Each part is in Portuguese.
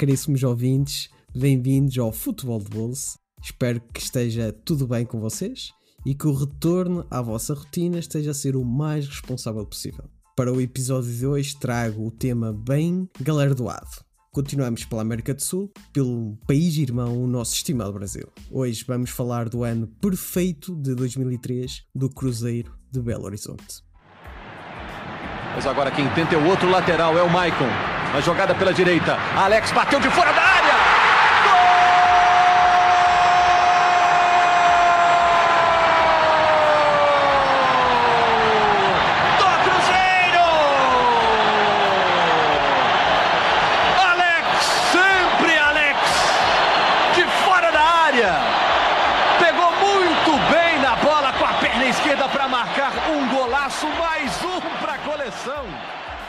Caríssimos ouvintes, bem-vindos ao Futebol de Bolso. Espero que esteja tudo bem com vocês e que o retorno à vossa rotina esteja a ser o mais responsável possível. Para o episódio de hoje trago o tema bem galardoado. Continuamos pela América do Sul, pelo país irmão, o nosso estimado Brasil. Hoje vamos falar do ano perfeito de 2003 do Cruzeiro de Belo Horizonte. Mas agora quem tenta é o outro lateral, é o Maicon. A jogada pela direita. Alex bateu de fora da área. Gol! Do Cruzeiro! Alex, sempre Alex! De fora da área! Pegou muito bem na bola com a perna esquerda para marcar um golaço, mais um para a coleção.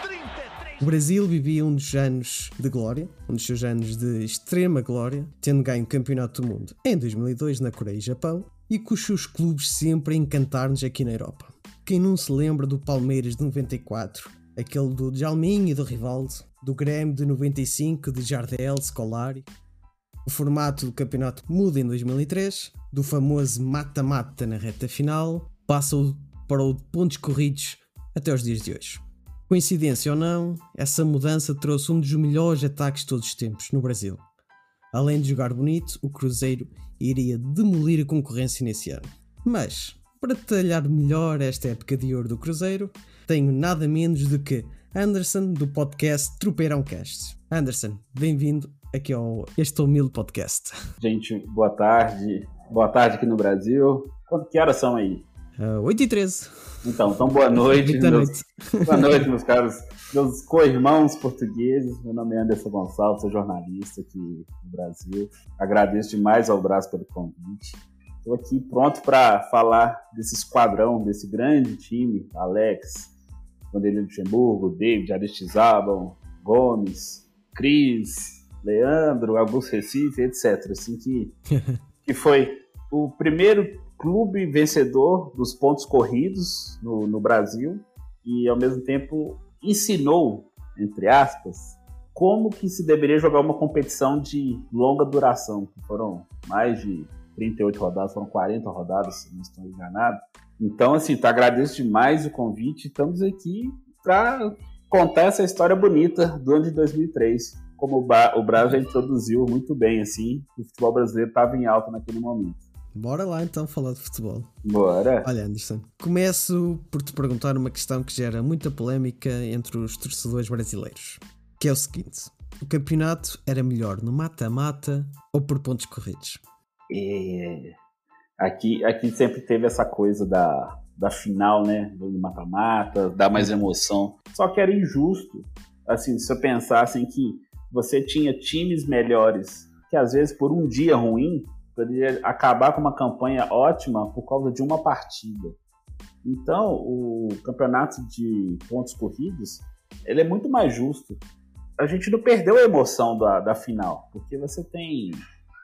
33 O Brasil vivia um dos anos de glória, um dos seus anos de extrema glória, tendo ganho o Campeonato do Mundo em 2002 na Coreia e Japão, e com os seus clubes sempre a encantar-nos aqui na Europa. Quem não se lembra do Palmeiras de 94, aquele do Jalminho e do Rivaldo, do Grêmio de 95 de Jardel, Scolari, o formato do campeonato muda em 2003, do famoso mata-mata na reta final, passa para o de pontos corridos até os dias de hoje. Coincidência ou não, essa mudança trouxe um dos melhores ataques de todos os tempos no Brasil. Além de jogar bonito, o Cruzeiro iria demolir a concorrência nesse ano. Mas, para detalhar melhor esta época de ouro do Cruzeiro, tenho nada menos do que Anderson do podcast Tropeirão Cast. Anderson, bem-vindo aqui ao este humilde podcast. Gente, boa tarde. Boa tarde aqui no Brasil. Quanto que horas são aí? Uh, 8 e 13. Então, então boa noite. Boa meus- noite. Boa noite, meus caros, meus co-irmãos portugueses. Meu nome é Anderson Gonçalves, sou jornalista aqui no Brasil. Agradeço demais ao Brás pelo convite. Estou aqui pronto para falar desse esquadrão, desse grande time, Alex, Vanderlei Luxemburgo, David, Aristizábal, Gomes, Cris, Leandro, Augusto Recife, etc. Assim que, que foi o primeiro clube vencedor dos pontos corridos no, no Brasil e ao mesmo tempo ensinou, entre aspas, como que se deveria jogar uma competição de longa duração, que foram mais de 38 rodadas, foram 40 rodadas, se não estou enganado. Então, assim, tá, agradeço demais o convite. Estamos aqui para contar essa história bonita do ano de 2003. Como o, ba o Brasil introduziu muito bem, assim, o futebol brasileiro estava em alta naquele momento. Bora lá então falar de futebol. Bora! Olha, Anderson, começo por te perguntar uma questão que gera muita polémica entre os torcedores brasileiros, que é o seguinte: o campeonato era melhor no mata-mata ou por pontos corridos? É, aqui, aqui sempre teve essa coisa da, da final, né? Do mata-mata, dá mais emoção. Só que era injusto, assim, se eu pensasse em que você tinha times melhores que às vezes por um dia ruim poderia acabar com uma campanha ótima por causa de uma partida. Então, o campeonato de pontos corridos, ele é muito mais justo. A gente não perdeu a emoção da, da final, porque você tem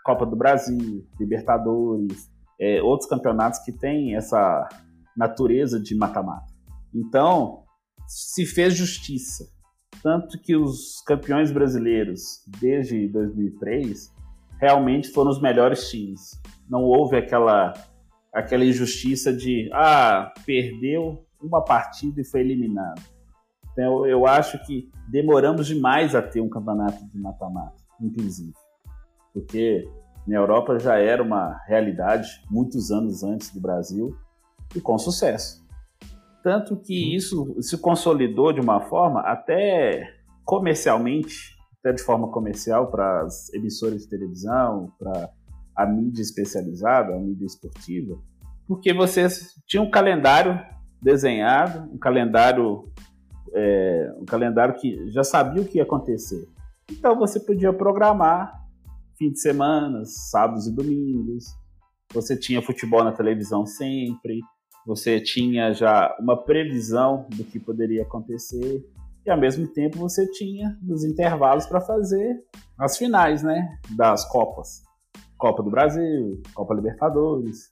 Copa do Brasil, Libertadores, é, outros campeonatos que têm essa natureza de mata-mata. Então, se fez justiça. Tanto que os campeões brasileiros, desde 2003, realmente foram os melhores times. Não houve aquela, aquela injustiça de, ah, perdeu uma partida e foi eliminado. Então, eu acho que demoramos demais a ter um campeonato de mata-mata, inclusive. Porque na Europa já era uma realidade muitos anos antes do Brasil e com sucesso. Tanto que isso se consolidou de uma forma até comercialmente, até de forma comercial para as emissoras de televisão, para a mídia especializada, a mídia esportiva, porque vocês tinham um calendário desenhado, um calendário, é, um calendário que já sabia o que ia acontecer. Então você podia programar fim de semana, sábados e domingos. Você tinha futebol na televisão sempre. Você tinha já uma previsão do que poderia acontecer e ao mesmo tempo você tinha os intervalos para fazer as finais, né, das copas. Copa do Brasil, Copa Libertadores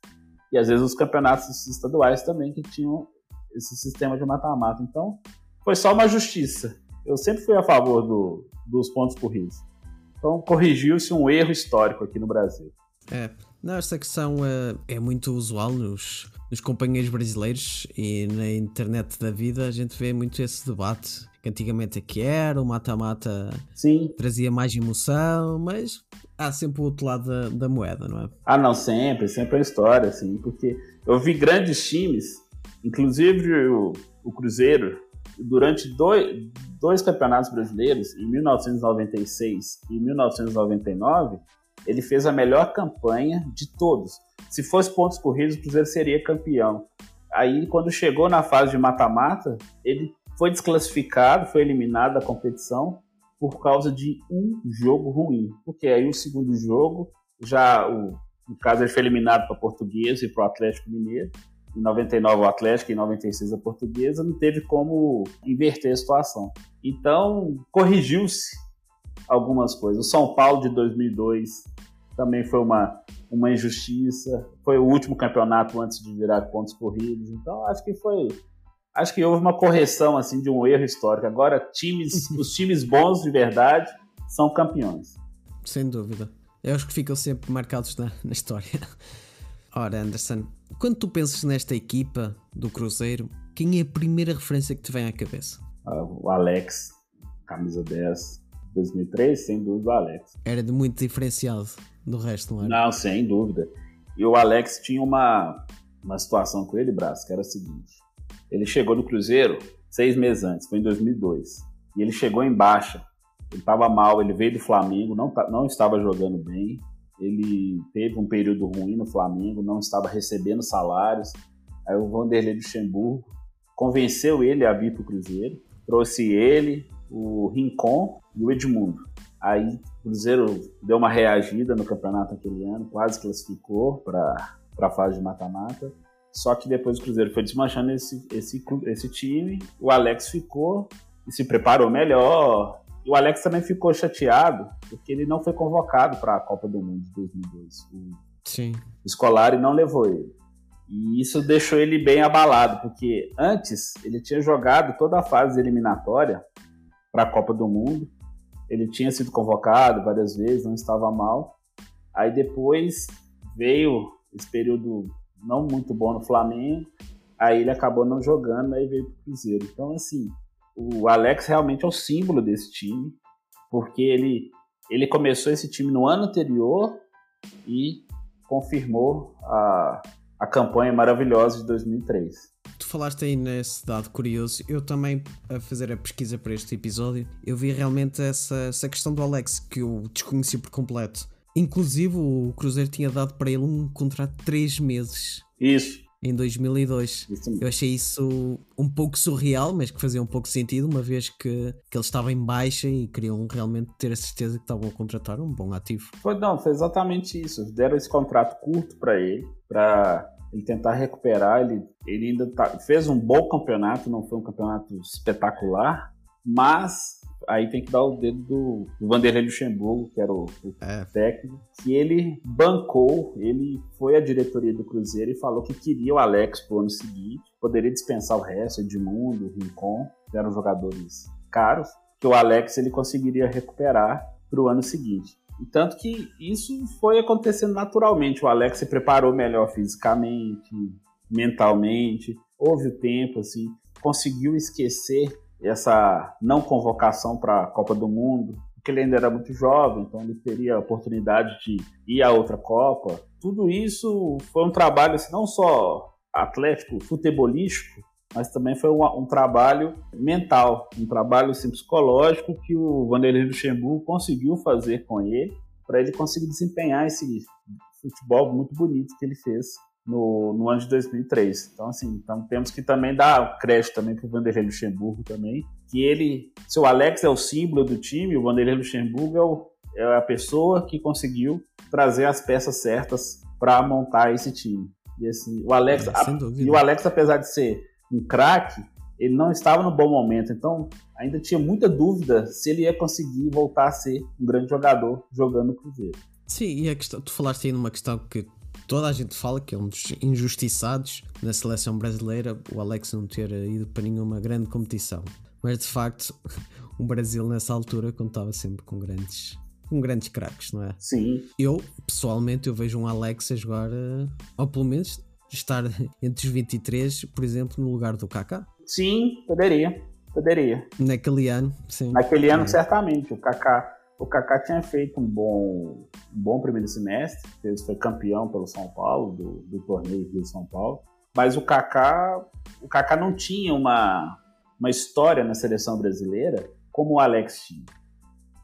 e às vezes os campeonatos estaduais também que tinham esse sistema de mata-mata. Então, foi só uma justiça. Eu sempre fui a favor do, dos pontos corridos. Então, corrigiu-se um erro histórico aqui no Brasil. É, não, questão uh, é muito usual nos, nos companheiros brasileiros e na internet da vida a gente vê muito esse debate que antigamente aqui era, o mata-mata trazia mais emoção, mas há sempre o outro lado da, da, moeda, não é? Ah, não, sempre, sempre é história, assim, porque eu vi grandes times, inclusive o, o Cruzeiro, durante dois, dois campeonatos brasileiros, em 1996 e 1999, ele fez a melhor campanha de todos. Se fosse pontos corridos, o Cruzeiro seria campeão. Aí, quando chegou na fase de mata-mata, ele foi desclassificado, foi eliminado da competição por causa de um jogo ruim. Porque aí o segundo jogo, já o, no caso ele foi eliminado para Portuguesa e para o Atlético Mineiro. Em 99 o Atlético em 96 a Portuguesa, não teve como inverter a situação. Então, corrigiu-se algumas coisas. O São Paulo de 2002 também foi uma, uma injustiça. Foi o último campeonato antes de virar pontos corridos. Então, acho que foi acho que houve uma correção assim de um erro histórico. Agora, times, os times bons de verdade são campeões. Sem dúvida. É os que ficam sempre marcados na, na história. Ora, Anderson, quando tu pensas nesta equipa do Cruzeiro, quem é a primeira referência que te vem à cabeça? Uh, o Alex, camisa 10, 2003, sem dúvida o Alex. Era de muito diferenciado do resto, não era? Não, sem dúvida. E o Alex tinha uma, uma situação com ele, Braço, que era a seguinte. Ele chegou no Cruzeiro seis meses antes, foi em 2002. E ele chegou em baixa. Ele estava mal, ele veio do Flamengo, não, tá, não estava jogando bem. Ele teve um período ruim no Flamengo, não estava recebendo salários. Aí o Vanderlei Luxemburgo convenceu ele a vir para o Cruzeiro. Trouxe ele, o Rincon e o Edmundo. Aí o Cruzeiro deu uma reagida no campeonato aquele ano, quase classificou para a fase de mata-mata. Só que depois o Cruzeiro foi desmanchando esse, esse, esse time, o Alex ficou e se preparou melhor. E o Alex também ficou chateado porque ele não foi convocado para a Copa do Mundo de 2002. O Sim. Scolari não levou ele. E isso deixou ele bem abalado, porque antes ele tinha jogado toda a fase eliminatória para a Copa do Mundo. Ele tinha sido convocado várias vezes, não estava mal. Aí depois veio esse período não muito bom no Flamengo, aí ele acabou não jogando, aí veio pro Cruzeiro. Então, assim, o Alex realmente é o símbolo desse time, porque ele, ele começou esse time no ano anterior e confirmou a, a campanha maravilhosa de 2003. Tu falaste aí nesse dado curioso, eu também, a fazer a pesquisa para este episódio, eu vi realmente essa, essa questão do Alex, que eu desconheci por completo. Inclusive, o Cruzeiro tinha dado para ele um contrato de 3 meses. Isso. Em 2002. Isso. Eu achei isso um pouco surreal, mas que fazia um pouco sentido, uma vez que, que ele estava em baixa e queriam realmente ter a certeza que estavam a contratar um bom ativo. Foi, não, foi exatamente isso. Deram esse contrato curto para ele, para ele tentar recuperar. Ele, ele ainda tá, fez um bom campeonato, não foi um campeonato espetacular, mas aí tem que dar o dedo do, do Vanderlei Luxemburgo, que era o, o é. técnico, que ele bancou, ele foi à diretoria do Cruzeiro e falou que queria o Alex pro ano seguinte, poderia dispensar o resto, Edmundo, Rincon, que eram jogadores caros, que o Alex ele conseguiria recuperar pro ano seguinte. E tanto que isso foi acontecendo naturalmente. O Alex se preparou melhor fisicamente, mentalmente, houve o tempo, assim, conseguiu esquecer essa não convocação para a Copa do Mundo, porque ele ainda era muito jovem, então ele teria a oportunidade de ir a outra Copa. Tudo isso foi um trabalho assim, não só atlético, futebolístico, mas também foi um, um, trabalho mental, um trabalho assim, psicológico que o Vanderlei Luxemburgo conseguiu fazer com ele, para ele conseguir desempenhar esse futebol muito bonito que ele fez no, no ano de 2003. Então, assim, então temos que também dar crédito também para o Vanderlei Luxemburgo também, que ele, se o Alex é o símbolo do time, o Vanderlei Luxemburgo é, o, é a pessoa que conseguiu trazer as peças certas para montar esse time. E assim, o Alex, É, a, e o Alex, apesar de ser um craque, ele não estava no bom momento. Então, ainda tinha muita dúvida se ele ia conseguir voltar a ser um grande jogador jogando no Cruzeiro. Sim, e a questão, tu falaste aí numa questão que toda a gente fala que é um dos injustiçados na seleção brasileira, o Alex não ter ido para nenhuma grande competição. Mas de facto, o Brasil nessa altura contava sempre com grandes, com grandes craques, não é? Sim, Eu, pessoalmente, eu vejo um Alex a jogar, eh, ou pelo menos estar entre os 23, por exemplo, no lugar do Kaká. sim, poderia, poderia. Naquele ano, sim. Naquele ano, É. certamente, o Kaká, o Kaká tinha feito um bom, um bom primeiro semestre, ele foi campeão pelo São Paulo, do, do torneio de São Paulo, mas o Kaká, o Kaká não tinha uma, uma história na seleção brasileira como o Alex tinha.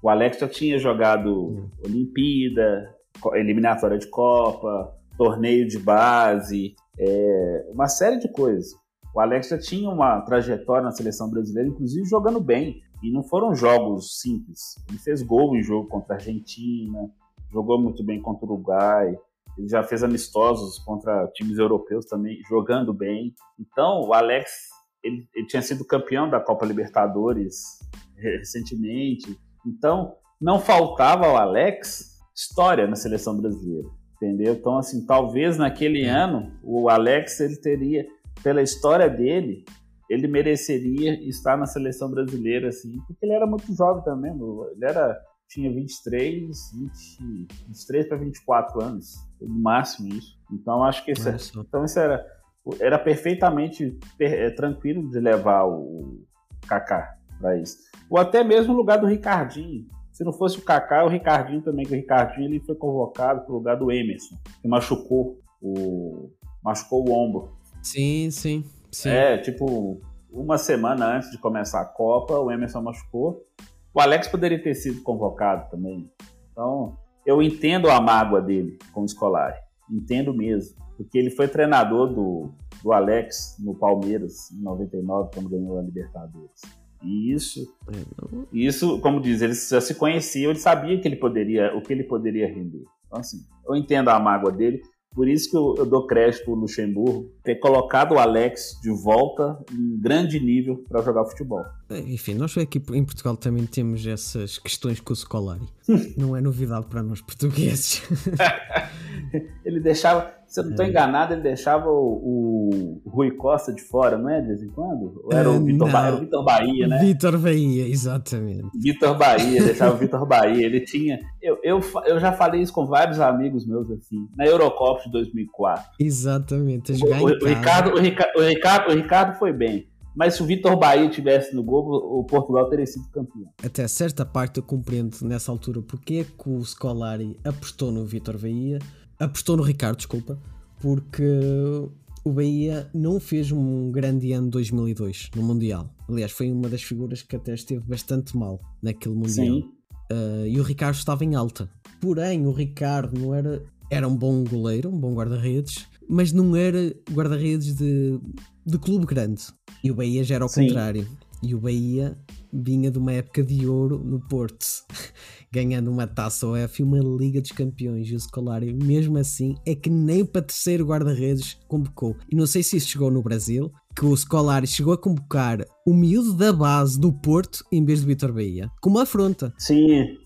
O Alex já tinha jogado Olimpíada, co- eliminatória de Copa, torneio de base, é, uma série de coisas. O Alex já tinha uma trajetória na seleção brasileira, inclusive jogando bem. E não foram jogos simples. Ele fez gol em jogo contra a Argentina, jogou muito bem contra o Uruguai. Ele já fez amistosos contra times europeus também, jogando bem. Então, o Alex, ele, ele tinha sido campeão da Copa Libertadores recentemente. Então, não faltava ao Alex história na seleção brasileira, entendeu? Então, assim, talvez naquele ano o Alex ele teria, pela história dele, ele mereceria estar na seleção brasileira, assim, porque ele era muito jovem também. Ele era tinha 23, 20, 23 para 24 anos, no máximo isso. Então acho que isso, só. então isso era era perfeitamente per- é, tranquilo de levar o Kaká para isso. Ou até mesmo no lugar do Ricardinho. Se não fosse o Kaká, o Ricardinho também, que o Ricardinho ele foi convocado para o lugar do Emerson, que machucou o machucou o ombro. Sim, sim, sim. É, tipo, uma semana antes de começar a Copa, o Emerson machucou. O Alex poderia ter sido convocado também. Então, eu entendo a mágoa dele com o Scolari. Entendo mesmo. Porque ele foi treinador do, do Alex no Palmeiras em 99, quando ganhou a Libertadores. E isso, isso, como diz, eles já se conheciam, ele sabia que ele poderia, o que ele poderia render. Então, assim, eu entendo a mágoa dele. Por isso que eu, eu dou crédito pro Luxemburgo ter colocado o Alex de volta em grande nível para jogar futebol. Enfim, nós aqui em Portugal também temos essas questões com o Scolari. Não é novidade para nós portugueses. Ele deixava, se eu não estou enganado, ele deixava o, o Rui Costa de fora, não é? De vez em quando? Ou era o Vitor, não. Ba- era o Vitor Bahia, né? Vitor Bahia, exatamente. Vitor Bahia, deixava o Vitor Bahia. Ele tinha. Eu, eu, eu já falei isso com vários amigos meus, assim, na Eurocopa de 2004. Exatamente, O, o- o. Ricardo, o, Rica- o Ricardo, o Ricardo foi bem. Mas se o Vitor Bahia tivesse no gol, o Portugal teria sido campeão. Até certa parte eu compreendo nessa altura porque é que o Scolari apostou no Vitor Bahia, apostou no Ricardo, desculpa, porque o Bahia não fez um grande ano 2002 no Mundial. Aliás, foi uma das figuras que até esteve bastante mal naquele Mundial. Sim. Uh, e o Ricardo estava em alta. Porém, o Ricardo não era. Era um bom goleiro, um bom guarda-redes, mas não era guarda-redes de, de clube grande. E o Bahia já era ao Sim. contrário. E o Bahia vinha de uma época de ouro no Porto, ganhando uma taça OF e uma Liga dos Campeões. E o Scolari, mesmo assim, é que nem para terceiro guarda-redes convocou. E não sei se isso chegou no Brasil, que o Scolari chegou a convocar o miúdo da base do Porto em vez de Vitor Bahia. Com uma afronta. Sim.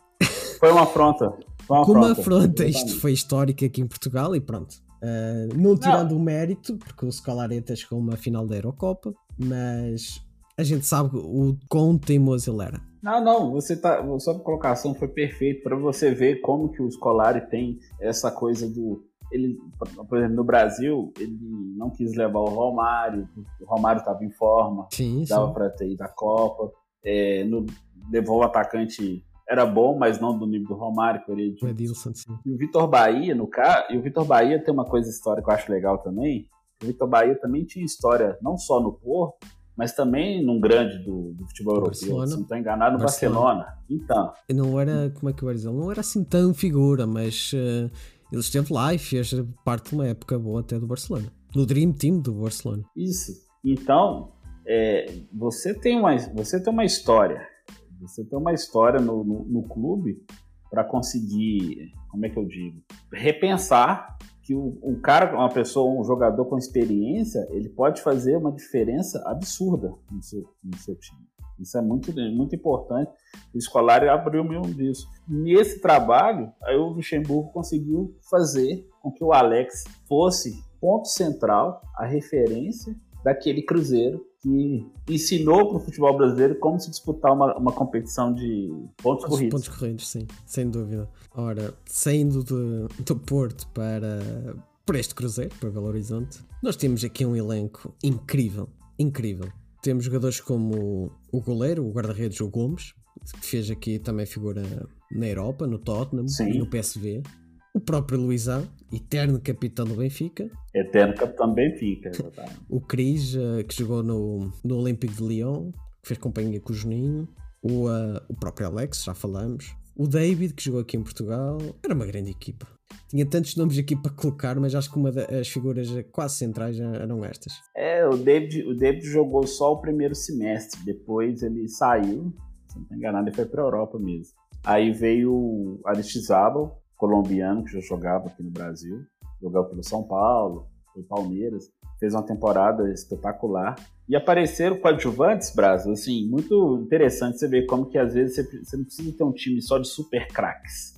Foi uma afronta. Foi uma Com uma afronta. afronta. Isto foi histórico aqui em Portugal e pronto. Uh, não tirando o mérito, porque o Scolari até chegou a uma final da Eurocopa, mas a gente sabe o quão teimoso ele era. Não, não, você tá, sua colocação foi perfeita para você ver como que o Scolari tem essa coisa do ele, por exemplo, no Brasil, ele não quis levar o Romário, o Romário estava em forma, Sim, dava para ter ido à Copa, é, no, levou o atacante, era bom, mas não do nível do Romário, que ele O Edilson, sim. e o Vitor Bahia, no caso, e o Vitor Bahia tem uma coisa histórica que eu acho legal também. O Vitor Bahia também tinha história não só no Porto, mas também num grande do, do futebol europeu. Barcelona. Se não estou enganado, no Barcelona. Barcelona. Então, Não era, como é que eu ia dizer? Não era assim tão figura, mas uh, Ele esteve lá e fez parte de uma época boa até do Barcelona. No Dream Team do Barcelona. Isso. Então, é, você, tem uma, você tem uma história. Você tem uma história no, no, no clube para conseguir, como é que eu digo, repensar que um cara, uma pessoa, um jogador com experiência, ele pode fazer uma diferença absurda no seu, no seu time. Isso é muito, muito importante. O escolar abriu mão disso. Nesse trabalho, aí o Luxemburgo conseguiu fazer com que o Alex fosse ponto central, a referência daquele Cruzeiro que ensinou para o futebol brasileiro como se disputar uma, uma competição de pontos Os corridos. Pontos corridos, sim, sem dúvida. Ora, saindo do, do Porto para, para este Cruzeiro, para Belo Horizonte, nós temos aqui um elenco incrível, incrível. Temos jogadores como o goleiro, o guarda-redes, o Gomes, que fez aqui também figura na Europa, no Tottenham Sim. no PSV. O próprio Luizão, eterno capitão do Benfica. Eterno capitão do Benfica, exatamente. O Cris, eh, que jogou no, no Olympique de Lyon, que fez companhia com o Juninho. O, eh, o próprio Alex, já falamos. O David, que jogou aqui em Portugal. Era uma grande equipa. Tinha tantos nomes aqui para colocar, mas acho que uma das figuras quase centrais eram estas. É, o David, o David jogou só o primeiro semestre, depois ele saiu, se não estou enganado, ele foi para a Europa mesmo. Aí veio o Aristizábal, colombiano, que já jogava aqui no Brasil, jogava pelo São Paulo, foi Palmeiras, fez uma temporada espetacular. E apareceram coadjuvantes, Brasil, assim, muito interessante você ver como que às vezes você, você não precisa ter um time só de super craques.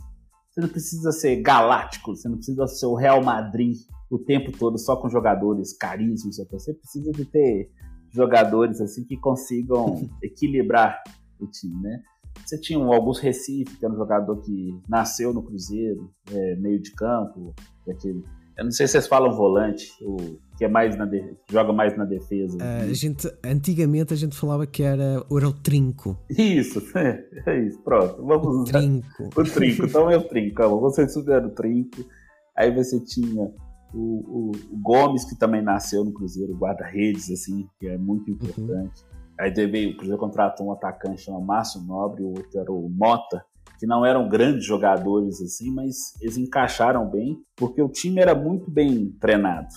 Você não precisa ser galáctico, você não precisa ser o Real Madrid o tempo todo só com jogadores carismas. Você precisa de ter jogadores assim que consigam equilibrar o time, né? Você tinha o Augusto Recife, que era um jogador que nasceu no Cruzeiro, é, meio de campo, daquele. Eu não sei se vocês falam volante, o que é mais na de... joga mais na defesa. Uh, a gente, antigamente a gente falava que era, era o trinco. Isso, é, é isso, pronto. Vamos o usar. trinco. O trinco, então é o trinco. Calma, você souber o trinco. Aí você tinha o, o, o, Gomes, que também nasceu no Cruzeiro, guarda-redes, assim, que é muito importante. Uhum. Aí veio, o Cruzeiro contratou um atacante chamado Márcio Nobre, o outro era o Mota, que não eram grandes jogadores assim, mas eles encaixaram bem, porque o time era muito bem treinado,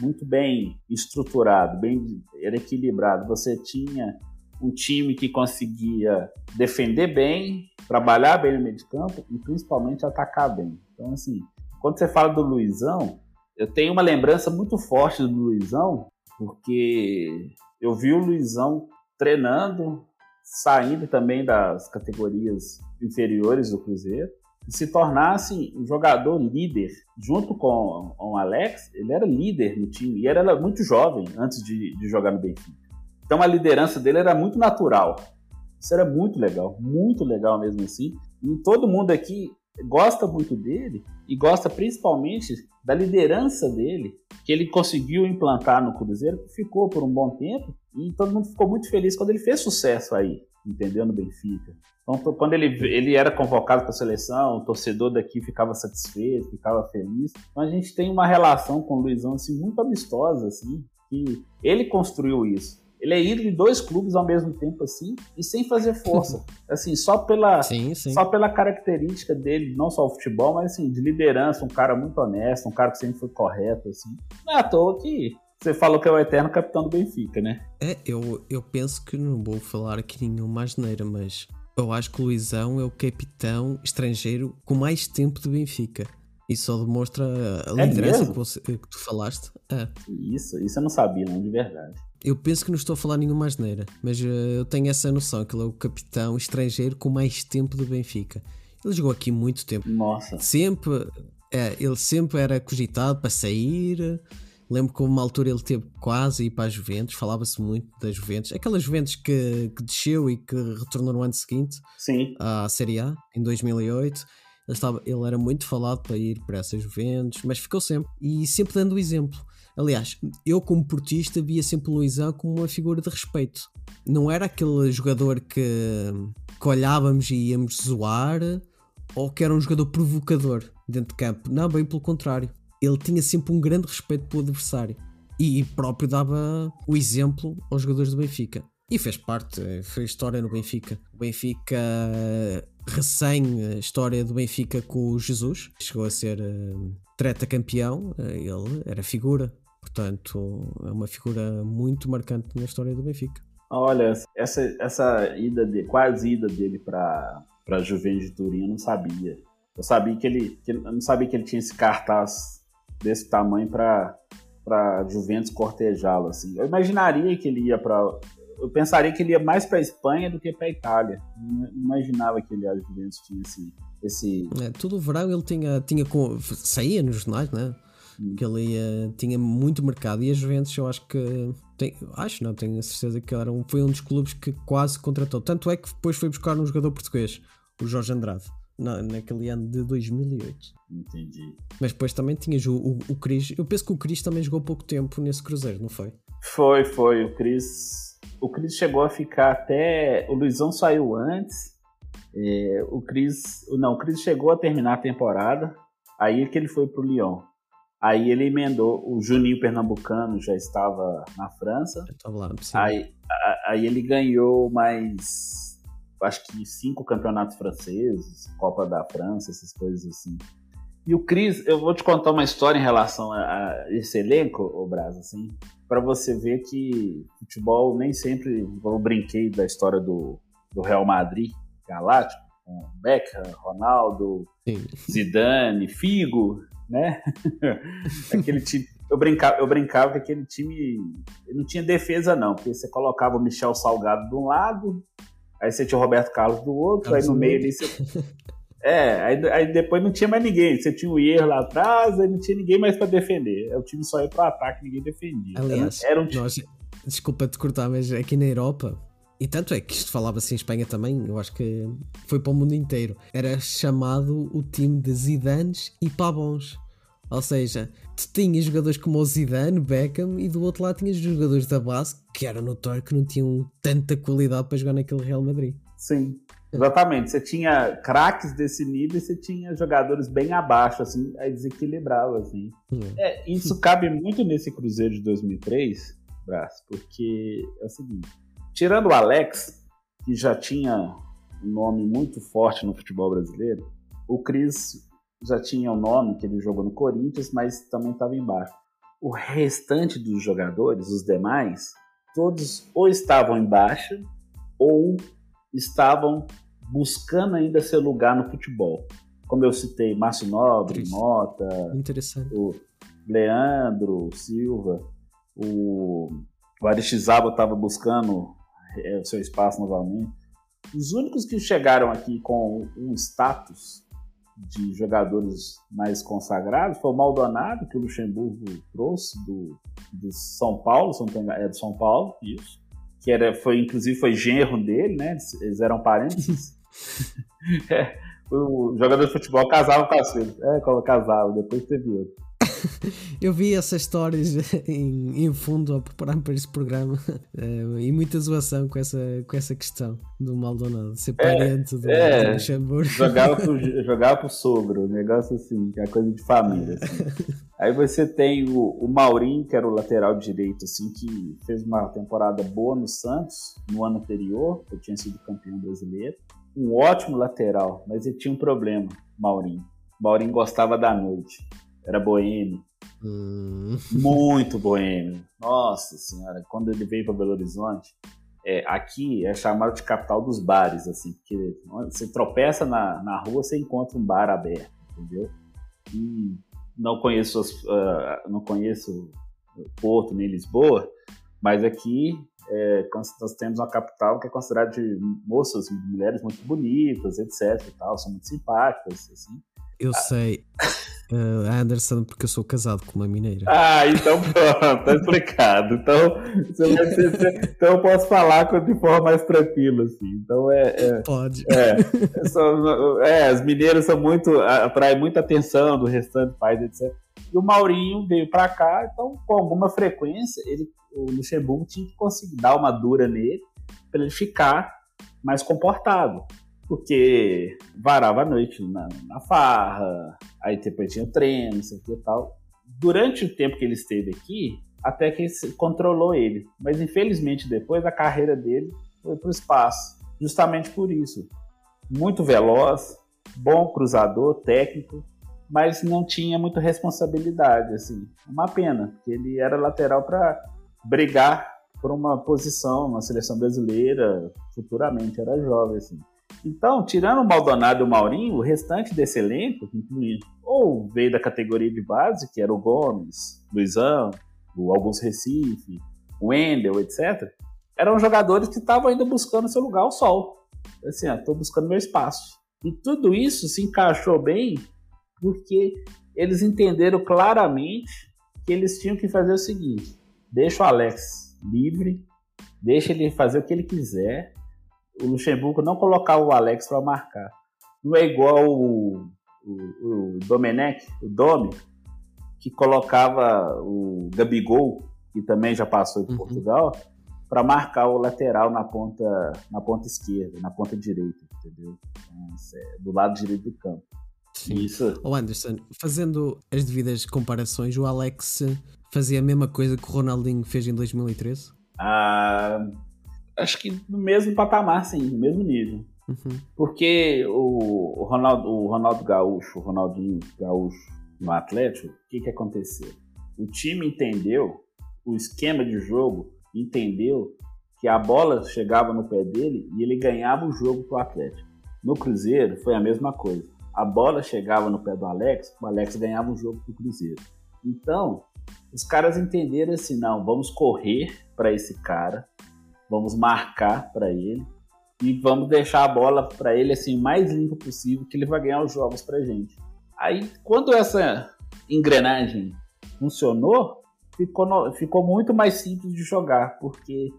muito bem estruturado, bem era equilibrado. Você tinha um time que conseguia defender bem, trabalhar bem no meio de campo e principalmente atacar bem. Então, assim, quando você fala do Luizão, eu tenho uma lembrança muito forte do Luizão, porque eu vi o Luizão treinando, saindo também das categorias inferiores do Cruzeiro, e se tornasse um jogador líder, junto com, o Alex, ele era líder no time, e era muito jovem antes de, de jogar no Benfica. Então a liderança dele era muito natural. Isso era muito legal, muito legal mesmo assim. E todo mundo aqui gosta muito dele e gosta principalmente da liderança dele, que ele conseguiu implantar no Cruzeiro, que ficou por um bom tempo, e todo mundo ficou muito feliz quando ele fez sucesso aí, entendeu? No Benfica. Então, quando ele, ele era convocado para a seleção, o torcedor daqui ficava satisfeito, ficava feliz. Então, a gente tem uma relação com o Luizão assim, muito amistosa, assim, que ele construiu isso ele é ídolo de dois clubes ao mesmo tempo, assim, e sem fazer força. Assim, só pela, sim, sim. só pela característica dele, não só o futebol, mas assim, de liderança, um cara muito honesto, um cara que sempre foi correto, assim. Não é à toa que você falou que é o eterno capitão do Benfica, né? É, eu, eu penso que não vou falar aqui nenhuma asneira, mas eu acho que o Luizão é o capitão estrangeiro com mais tempo do Benfica. Isso só demonstra a É liderança que, você- que tu falaste. É. Isso, isso eu não sabia, não, de verdade. Eu penso que não estou a falar nenhuma asneira, mas eh, eu tenho essa noção que ele é o capitão estrangeiro com mais tempo do Benfica. Ele jogou aqui muito tempo. Nossa. Sempre, é, ele sempre era cogitado para sair. Lembro que uma altura ele teve quase ir para a Juventus, falava-se muito da Juventus. Aquela Juventus que, que desceu e que retornou no ano seguinte Sim, à Série A, em 2008. Ele, estava, ele era muito falado para ir para essa Juventus, mas ficou sempre. E sempre dando o exemplo. Aliás, eu como portista via sempre o Luizão como uma figura de respeito. Não era aquele jogador que, que olhávamos e íamos zoar, ou que era um jogador provocador dentro de campo. Não, bem pelo contrário. Ele tinha sempre um grande respeito pelo adversário. E próprio dava o exemplo aos jogadores do Benfica. E fez parte, eh, fez história no Benfica. O Benfica, recém a história do Benfica com o Jesus, chegou a ser uh, treta campeão, uh, ele era figura. Portanto, é uma figura muito marcante na história do Benfica. Olha, essa, essa ida de, quase ida dele para para Juventus de Turim, eu não sabia. Eu sabia que ele, que, não sabia que ele tinha esse cartaz desse tamanho para para Juventus cortejá-lo assim. Eu imaginaria que ele ia para eu pensaria que ele ia mais para Espanha do que para Itália. Não imaginava que ele a Juventus tinha esse esse é, todo o verão ele tinha tinha saía nos jornais, né? Que ele ia, tinha muito mercado e a Juventus eu acho que tem, acho não, tenho a certeza que era um, foi um dos clubes que quase contratou. Tanto é que depois foi buscar um jogador português, o Jorge Andrade na, naquele ano de 2008. Entendi. Mas depois também tinhas o, o, o Cris. Eu penso que o Cris também jogou pouco tempo nesse Cruzeiro, não foi? Foi, foi. O Cris. O Cris chegou a ficar até. O Luizão saiu antes. É, o Cris. Não, o Cris chegou a terminar a temporada. Aí é que ele foi pro Lyon. Aí ele emendou. O Juninho Pernambucano já estava na França. Estava lá, sim. Aí, aí ele ganhou mais acho que cinco campeonatos franceses, Copa da França, essas coisas assim. E o Cris, eu vou te contar uma história em relação a, a esse elenco, o Brás, assim, para você ver que futebol nem sempre, eu brinquei da história do, do Real Madrid, Galáctico, com Beckham, Ronaldo, Sim. Zidane, Figo, né? aquele time, eu brincava, eu brincava que aquele time não tinha defesa não, porque você colocava o Michel Salgado de um lado, Aí você tinha o Roberto Carlos do outro, Carlos aí no meio ali você. É, aí, aí, depois não tinha mais ninguém. Você tinha o Ier lá atrás, aí não tinha ninguém mais para defender. O time só ia pro ataque, ninguém defendia. Aliás, era, um time... desculpa te cortar, mas aqui na Europa, e tanto é que isto falava-se em Espanha também, eu acho que foi para o mundo inteiro. Era chamado o time de Zidanes e Pavons. Ou seja, tu tinhas jogadores como o Zidane, Beckham, e do outro lado tinhas jogadores da base que era notório que não tinham tanta qualidade para jogar naquele Real Madrid. Sim, exatamente. Você tinha craques desse nível e você tinha jogadores bem abaixo, assim, aí desequilibrava, assim. É. é, isso cabe muito nesse Cruzeiro de 2003, Brás, porque é o seguinte, tirando o Alex, que já tinha um nome muito forte no futebol brasileiro, o Cris já tinha o nome que ele jogou no Corinthians, mas também estava embaixo. O restante dos jogadores, os demais, todos ou estavam embaixo ou estavam buscando ainda seu lugar no futebol. Como eu citei, Márcio Nobre, Mota, o Leandro Silva, o, o Aristizábal estava buscando é, o seu espaço novamente. Os únicos que chegaram aqui com um status de jogadores mais consagrados foi o Maldonado, que o Luxemburgo trouxe do, do São Paulo, São é do São Paulo, isso. Que era, foi, inclusive foi genro dele, né? Eles eram parentes. é, o jogador de futebol casava com as filhas. É, casava, depois teve outro. Eu vi essas histórias em, em fundo a preparar-me para este programa uh, e muita zoação com essa, com essa questão do Maldonado, ser é, parente é, do, é, do Luxemburgo. Jogava pro, jogava pro sogro, um negócio assim, que é coisa de família. Assim. Aí você tem o, o Maurinho, que era o lateral direito, assim, que fez uma temporada boa no Santos no ano anterior, que tinha sido campeão brasileiro. Um ótimo lateral, mas ele tinha um problema, Maurinho. Maurinho gostava da noite era boêmio. Hum. Muito boêmio. Nossa senhora, quando ele veio para Belo Horizonte, é, aqui é chamado de capital dos bares, assim, porque você tropeça na, na rua, você encontra um bar aberto, entendeu? E não conheço, uh, não conheço Porto nem Lisboa, mas aqui é, nós temos uma capital que é considerada de moças, mulheres muito bonitas, etc. E tal, são muito simpáticas, assim. Eu sei. Uh, Anderson, porque eu sou casado com uma mineira. Ah, então pronto, tá explicado. Então, ser, então eu posso falar de forma mais tranquila, assim. Então é. é Pode. É, é, as mineiras são muito. atraem muita atenção do restante país, etc. E o Maurinho veio para cá, então, com alguma frequência, ele, o Luxemburgo tinha que conseguir dar uma dura nele para ele ficar mais comportado porque varava a noite na, na farra, aí depois tinha treino, isso aqui e tal. Durante o tempo que ele esteve aqui, até que controlou ele. Mas infelizmente depois a carreira dele foi para o espaço, justamente por isso. Muito veloz, bom cruzador, técnico, mas não tinha muita responsabilidade, assim. Uma pena, porque ele era lateral para brigar por uma posição na seleção brasileira futuramente, era jovem, assim. Então, tirando o Maldonado e o Maurinho, o restante desse elenco, ou veio da categoria de base, que era o Gomes, Luizão, o Augusto Recife, o Wendel, etc., eram jogadores que estavam ainda buscando seu lugar ao sol. Assim, estou buscando meu espaço. E tudo isso se encaixou bem porque eles entenderam claramente que eles tinham que fazer o seguinte: deixa o Alex livre, deixa ele fazer o que ele quiser. O Luxemburgo não colocava o Alex para marcar. Não é igual o, o, o Domenech, o Domi, que colocava o Gabigol, que também já passou em uhum. Portugal, para marcar o lateral na ponta, na ponta esquerda, na ponta direita, entendeu? Então, é do lado direito do campo. Sim. Isso. O Anderson, fazendo as devidas comparações, o Alex fazia a mesma coisa que o Ronaldinho fez em 2013? Ah, acho que no mesmo patamar, sim, no mesmo nível. Uhum. Porque o, o, Ronaldo, o Ronaldo Gaúcho, o Ronaldinho Gaúcho no Atlético, o que, que aconteceu? O time entendeu o esquema de jogo, entendeu que a bola chegava no pé dele e ele ganhava o jogo pro Atlético. No Cruzeiro foi a mesma coisa a bola chegava no pé do Alex, o Alex ganhava o jogo pro Cruzeiro. Então, os caras entenderam assim, não, vamos correr para esse cara, vamos marcar para ele e vamos deixar a bola para ele assim mais limpa possível, que ele vai ganhar os jogos pra gente. Aí, quando essa engrenagem funcionou, ficou, ficou muito mais simples de jogar, porque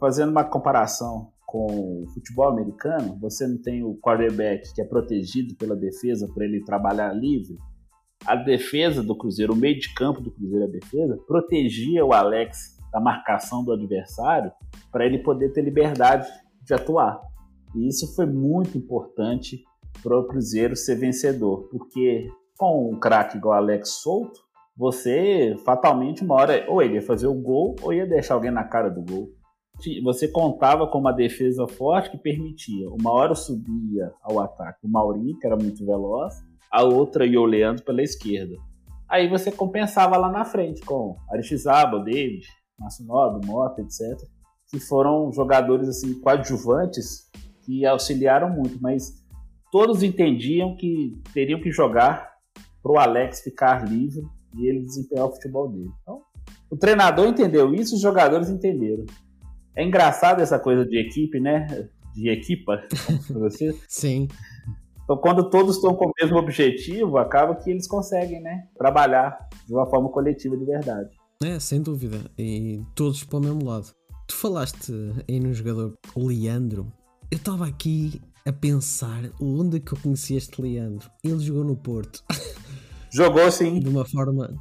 fazendo uma comparação com o futebol americano, você não tem o quarterback que é protegido pela defesa para ele trabalhar livre. A defesa do Cruzeiro, o meio de campo do Cruzeiro, a defesa, protegia o Alex da marcação do adversário para ele poder ter liberdade de atuar. E isso foi muito importante para o Cruzeiro ser vencedor, porque com um craque igual o Alex solto, você fatalmente uma hora ou ele ia fazer o gol ou ia deixar alguém na cara do gol você contava com uma defesa forte que permitia. Uma hora subia ao ataque o Maurinho, que era muito veloz, a outra ia o Leandro pela esquerda. Aí você compensava lá na frente com Aristizábal, David, Márcio Nobre, Mota, etc. Que foram jogadores assim coadjuvantes que auxiliaram muito, mas todos entendiam que teriam que jogar para o Alex ficar livre e ele desempenhar o futebol dele. Então, o treinador entendeu isso, os jogadores entenderam. É engraçado essa coisa de equipe, né? De equipa, você. Sim. Então, quando todos estão com o mesmo objetivo, acaba que eles conseguem, né? Trabalhar de uma forma coletiva de verdade. É, sem dúvida. E todos para o mesmo lado. Tu falaste aí no jogador Leandro. Eu estava aqui a pensar onde é que eu conheci este Leandro. Ele jogou no Porto. Jogou sim. De uma forma,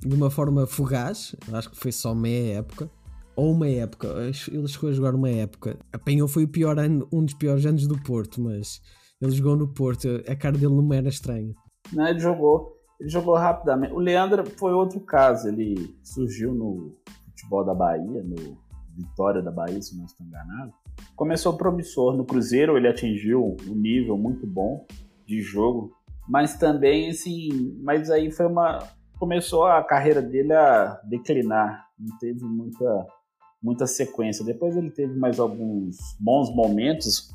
de uma forma fugaz. Acho que foi só meia época ou uma época, ele chegou a jogar uma época. Apanhou foi o pior ano, um dos piores anos do Porto, mas ele jogou no Porto, a cara dele não era estranha. Não, ele jogou, ele jogou rapidamente. O Leandro foi outro caso, ele surgiu no futebol da Bahia, no Vitória da Bahia, se não estou enganado. Começou promissor no Cruzeiro, ele atingiu um nível muito bom de jogo, mas também assim, mas aí foi uma começou a carreira dele a declinar, não teve muita muita sequência. Depois ele teve mais alguns bons momentos,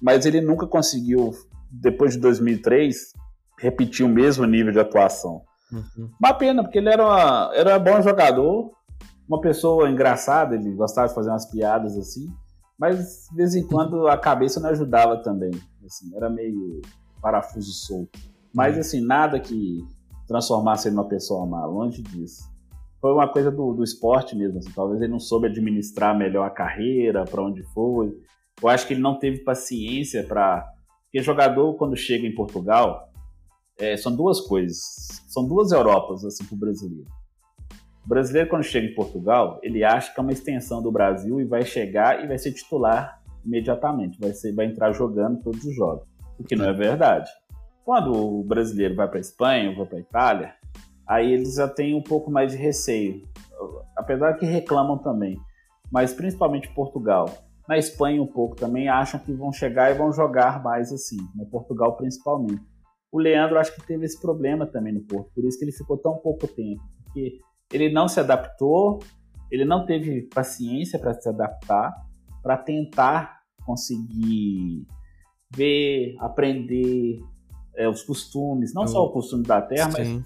mas ele nunca conseguiu, depois de 2003, repetir o mesmo nível de atuação. Uhum. Uma pena, porque ele era, uma, era um bom jogador, uma pessoa engraçada, ele gostava de fazer umas piadas assim, mas de vez em quando a cabeça não ajudava também. Assim, era meio parafuso solto. Mas uhum. assim, nada que transformasse ele numa pessoa má, longe disso foi uma coisa do, do esporte mesmo. Assim. Talvez ele não soube administrar melhor a carreira, para onde foi. Eu acho que ele não teve paciência para. Porque jogador, quando chega em Portugal, é, são duas coisas. São duas Europas assim, para o brasileiro. O brasileiro, quando chega em Portugal, ele acha que é uma extensão do Brasil e vai chegar e vai ser titular imediatamente. Vai, ser, vai entrar jogando todos os jogos. O que não é verdade. Quando o brasileiro vai para Espanha, vai para Itália, aí eles já têm um pouco mais de receio. apesar que reclamam também, mas principalmente Portugal. Na Espanha um pouco também acham que vão chegar e vão jogar mais assim, no? Portugal principalmente. O Leandro acho que teve esse problema também no Porto, por isso que ele ficou tão pouco tempo, porque ele não se adaptou, ele não teve paciência para se adaptar, para tentar conseguir ver, aprender é, os costumes, não Eu... só o costume da terra, mas,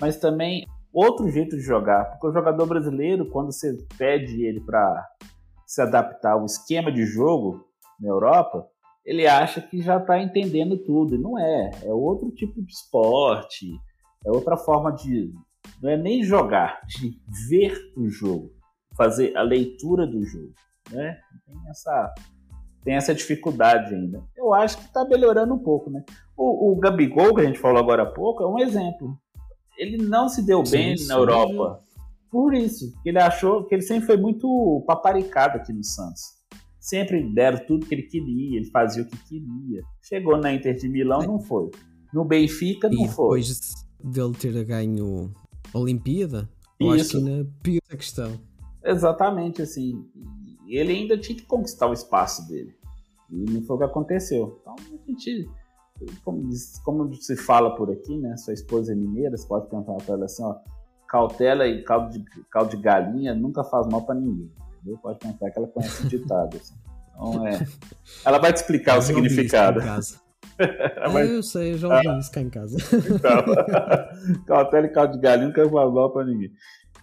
mas também outro jeito de jogar. Porque o jogador brasileiro, quando você pede ele para se adaptar ao esquema de jogo na Europa, ele acha que já está entendendo tudo. E não é. É outro tipo de esporte, é outra forma de. Não é nem jogar, de ver o jogo, fazer a leitura do jogo. Né? Tem essa tem essa dificuldade ainda. Eu acho que está melhorando um pouco, né? O, o Gabigol, que a gente falou agora há pouco, é um exemplo. Ele não se deu sim, bem sim, na Europa. Por isso, ele achou que ele sempre foi muito paparicado aqui no Santos. Sempre deram tudo que ele queria, ele fazia o que queria. Chegou na Inter de Milão, não foi. No Benfica, não e foi. depois dele ter ganho a Olimpíada, eu Isso. acho que ainda pior a questão. Exatamente, assim ele ainda tinha que conquistar o espaço dele. E não foi o que aconteceu. Então a gente, como, como se fala por aqui, né? Sua esposa é mineira, você pode perguntar para ela assim, ó, cautela e caldo de, caldo de galinha nunca faz mal para ninguém. Entendeu? Pode pensar que ela conhece o ditado. Assim. Então, é, ela vai te explicar o significado. é, eu sei, eu já ouvi ah, isso cá em casa. Então, cautela e caldo de galinha nunca faz mal para ninguém.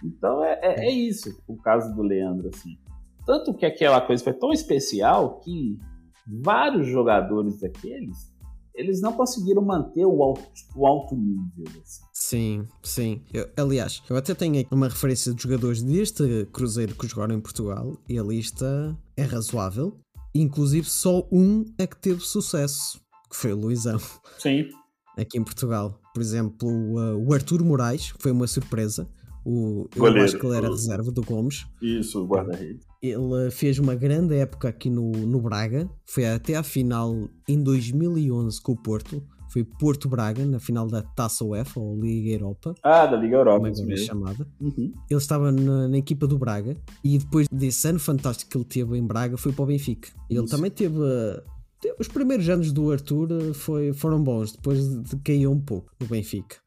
Então é, é, é, isso o caso do Leandro, assim. Tanto que aquela coisa foi tão especial que vários jogadores daqueles eles não conseguiram manter o alto, o alto nível. Assim. Sim, sim. Eu, aliás, eu até tenho uma referência de jogadores deste Cruzeiro que jogaram em Portugal e a lista é razoável. Inclusive, só um é que teve sucesso, que foi o Luizão. Sim. Aqui em Portugal. Por exemplo, o Arthur Moraes, foi uma surpresa. O, eu acho que ele era reserva do Gomes. Isso, o guarda-redes. Ele fez uma grande época aqui no, no Braga. Foi até à final em 2011 com o Porto. Foi Porto Braga na final da Taça UEFA ou Liga Europa. Ah, da Liga Europa. Como agora é chamada. Uhum. Ele estava na, na, equipa do Braga e depois desse ano fantástico que ele teve em Braga foi para o Benfica. Ele Isso. também teve os primeiros anos do Arthur foi, foram bons, depois caiu um pouco no Benfica.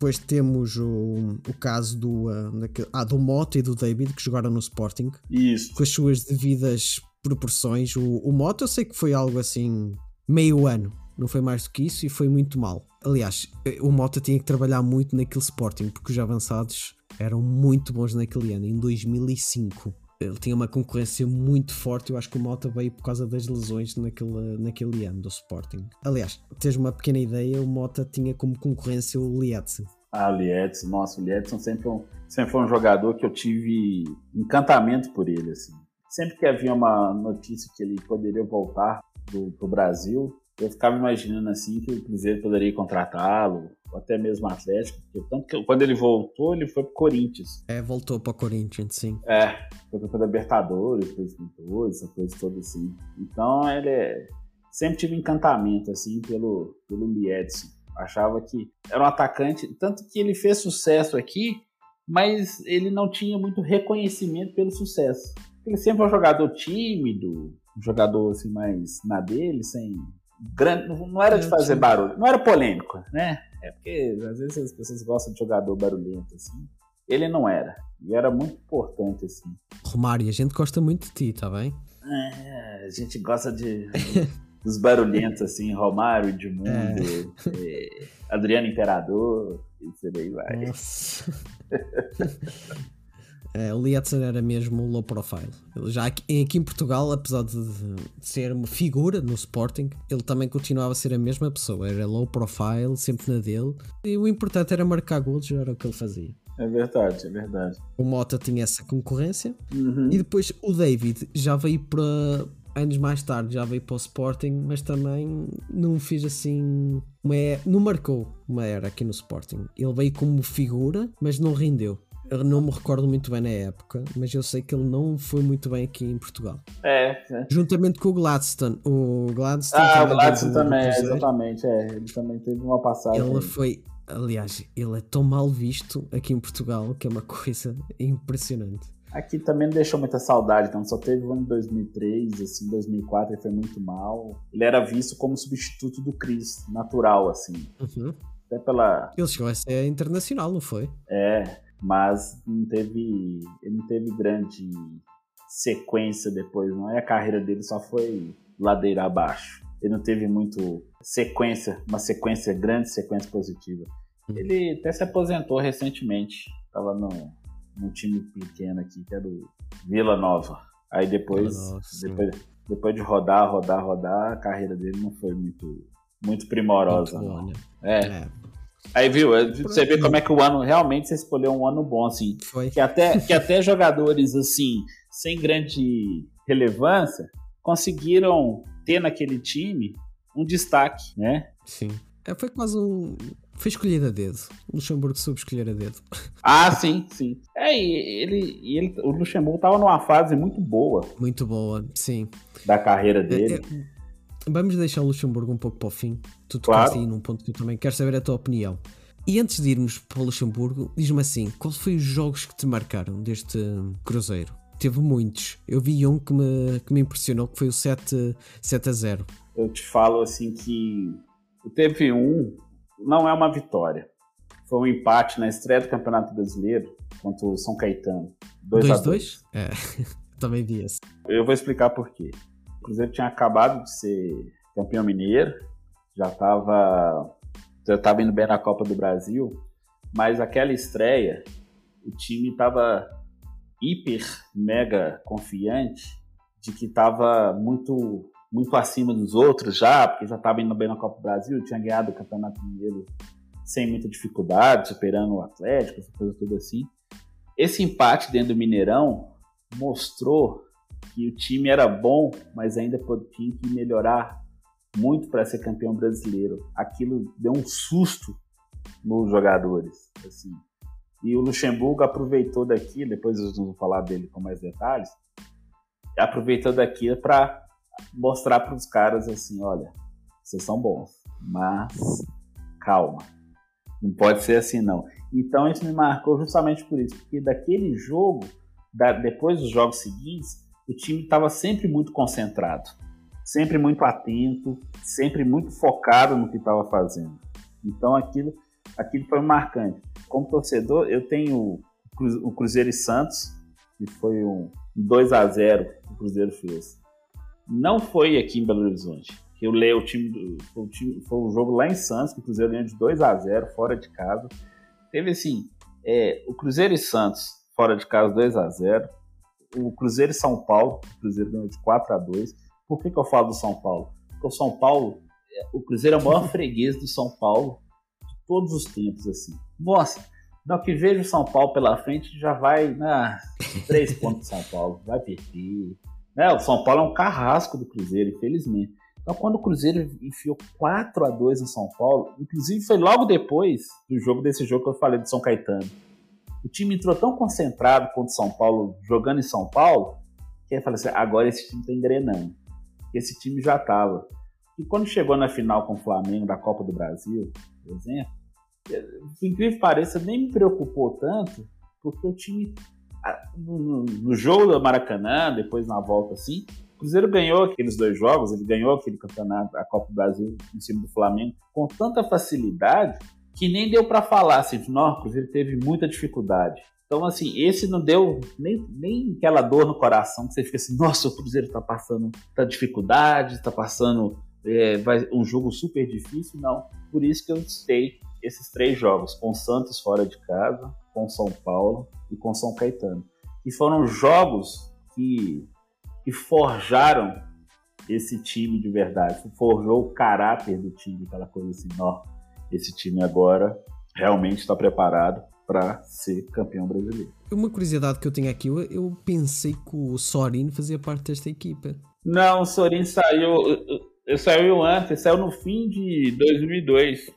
Depois temos o, o caso do, uh, daquele, ah, do Mota e do David que jogaram no Sporting. Isso. Com as suas devidas proporções. O, o Mota eu sei que foi algo assim, meio ano. Não foi mais do que isso e foi muito mal. Aliás, o Mota tinha que trabalhar muito naquele Sporting porque os avançados eram muito bons naquele ano, em 2005 ele tinha uma concorrência muito forte. Eu acho que o Mota veio por causa das lesões naquele, naquele ano do Sporting. Aliás, tens uma pequena ideia: o Mota tinha como concorrência o Lietzen. Ah, o Lietzen, nossa, o Lietzen sempre, um, sempre foi um jogador que eu tive encantamento por ele. Assim. Sempre que havia uma notícia que ele poderia voltar do, pro Brasil, eu ficava imaginando assim que o Cruzeiro poderia contratá-lo, ou até mesmo o Atlético, porque tanto que quando ele voltou, ele foi pro Corinthians. É, voltou pro Corinthians, sim. É, foi pra Libertadores, 2012, essa coisa toda assim. Então ele é... sempre tive encantamento assim pelo, pelo Liedson. Achava que era um atacante, tanto que ele fez sucesso aqui, mas ele não tinha muito reconhecimento pelo sucesso. Ele sempre foi um jogador tímido, um jogador assim mais na dele, sem grande, não era de fazer barulho, não era polêmico, né? É porque às vezes as pessoas gostam de jogador barulhento, assim. Ele não era. E era muito importante, assim. Romário, a gente gosta muito de ti, tá bem? É, a gente gosta de. dos barulhentos, assim, Romário, Edmundo, é. é, Adriano Imperador, e por aí vai. Nossa. É, o Lietzen era mesmo low profile. Ele já aqui, aqui, em Portugal, apesar de, de, ser uma figura no Sporting, ele também continuava a ser a mesma pessoa. Era low profile, sempre na dele. E o importante era marcar gols, era o que ele fazia. É verdade, é verdade. O Mota tinha essa concorrência. Uhum. E depois o David já veio para. Anos mais tarde já veio para o Sporting, mas também não fez assim. Uma, não marcou uma era aqui no Sporting. Ele veio como figura, mas não rendeu. Eu não me recordo muito bem na época, mas eu sei que ele não foi muito bem aqui em Portugal. É. é. Juntamente com o Gladstone. O Gladstone ah, o Gladstone também, exatamente. É. Ele também teve uma passagem. Ele foi Aliás, ele é tão mal visto aqui em Portugal que é uma coisa impressionante. Aqui também não deixou muita saudade, então só teve o ano de 2003, assim, 2004 ele foi muito mal. Ele era visto como substituto do Chris, natural, assim. Uhum. Até pela. Ele chegou a ser internacional, não foi? É, mas não teve. Ele não teve grande sequência depois, não é? A carreira dele só foi ladeira abaixo. Ele não teve muito sequência, uma sequência grande, sequência positiva. Ele até se aposentou recentemente. Tava no, num time pequeno aqui, que era o Vila Nova. Aí depois, sim. depois, depois de rodar, rodar, rodar, a carreira dele não foi muito, muito primorosa. Muito bom, né? É. É, Aí viu, você vê como é que o ano realmente você escolheu um ano bom, assim. foi. Que até, que até jogadores assim, sem grande relevância, conseguiram ter naquele time um destaque, né? Sim. É, foi quase um. Foi escolhido a dedo. O Luxemburgo soube escolher a dedo. Ah, sim, sim. É, e ele, e ele o Luxemburgo estava numa fase muito boa Muito boa, sim. da carreira É, dele. é, Vamos deixar o Luxemburgo um pouco para o fim. Tu Claro. tocaste aí num ponto que eu também quero saber a tua opinião. E antes de irmos para o Luxemburgo, diz-me assim: quais foram os jogos que te marcaram deste hum, Cruzeiro? Teve muitos. Eu vi um que me, que me impressionou, que foi o 7, 7 a 0. Eu te falo assim que teve um, não é uma vitória. Foi um empate na estreia do Campeonato Brasileiro contra o São Caetano. 2 a 2 2-2? É, também vi esse. Eu vou explicar por quê. O Cruzeiro tinha acabado de ser campeão mineiro, já estava já tava indo bem na Copa do Brasil, mas aquela estreia, o time estava hiper, mega confiante de que estava muito muito acima dos outros já, porque já estava indo bem na Copa do Brasil, tinha ganhado o Campeonato Mineiro sem muita dificuldade, superando o Atlético, essa coisa toda assim. Esse empate dentro do Mineirão mostrou que o time era bom, mas ainda tinha que melhorar muito para ser campeão brasileiro. Aquilo deu um susto nos jogadores, assim. E o Luxemburgo aproveitou daqui, depois nós vamos falar dele com mais detalhes, aproveitou daqui para mostrar para os caras assim, olha, vocês são bons, mas calma, não pode ser assim não. Então isso me marcou justamente por isso, porque daquele jogo, da- depois dos jogos seguintes, o time estava sempre muito concentrado, sempre muito atento, sempre muito focado no que estava fazendo. Então aquilo, aquilo foi marcante. Como torcedor, eu tenho o Cru- o Cruzeiro e Santos, que foi um 2 a 0 que o Cruzeiro fez. Não foi aqui em Belo Horizonte. Eu leio o time, o time, foi o jogo lá em Santos, que o Cruzeiro ganhou de 2 a 0 fora de casa. Teve assim, é, o Cruzeiro e Santos fora de casa 2 a 0 o Cruzeiro e São Paulo, o Cruzeiro ganhou de 4 a 2 Por que, que eu falo do São Paulo? Porque o São Paulo, é, o Cruzeiro é o maior freguês do São Paulo de todos os tempos, assim. Nossa, não que vejo o São Paulo pela frente, já vai, ah, três pontos do São Paulo, vai perder. Né? O São Paulo é um carrasco do Cruzeiro, infelizmente. Então, quando o Cruzeiro enfiou 4 a 2 no São Paulo, inclusive foi logo depois do jogo desse jogo que eu falei do São Caetano. O time entrou tão concentrado contra o São Paulo, jogando em São Paulo, que eu falei assim: agora esse time tá engrenando. Esse time já tava. E quando chegou na final com o Flamengo da Copa do Brasil, por exemplo, por incrível que pareça, nem me preocupou tanto, porque o time, no, no- no jogo do Maracanã, depois na volta assim, o Cruzeiro ganhou aqueles dois jogos, ele ganhou aquele campeonato, a Copa do Brasil, em cima do Flamengo, com tanta facilidade que nem deu para falar assim, não, o Cruzeiro teve muita dificuldade. Então, assim, esse não deu nem, nem aquela dor no coração que você fica assim, nossa, o Cruzeiro tá passando tá dificuldade, tá passando é, vai, um jogo super difícil, não. Por isso que eu citei esses três jogos, com o Santos fora de casa, com São Paulo e com São Caetano. E foram jogos que, que forjaram esse time de verdade, forjou o caráter do time, aquela coisa assim, ó, esse time agora realmente está preparado para ser campeão brasileiro. Uma curiosidade que eu tenho aqui, eu, eu pensei que o Sorin fazia parte desta equipa. Não, o Sorin saiu, ele saiu antes, saiu no fim de 2002,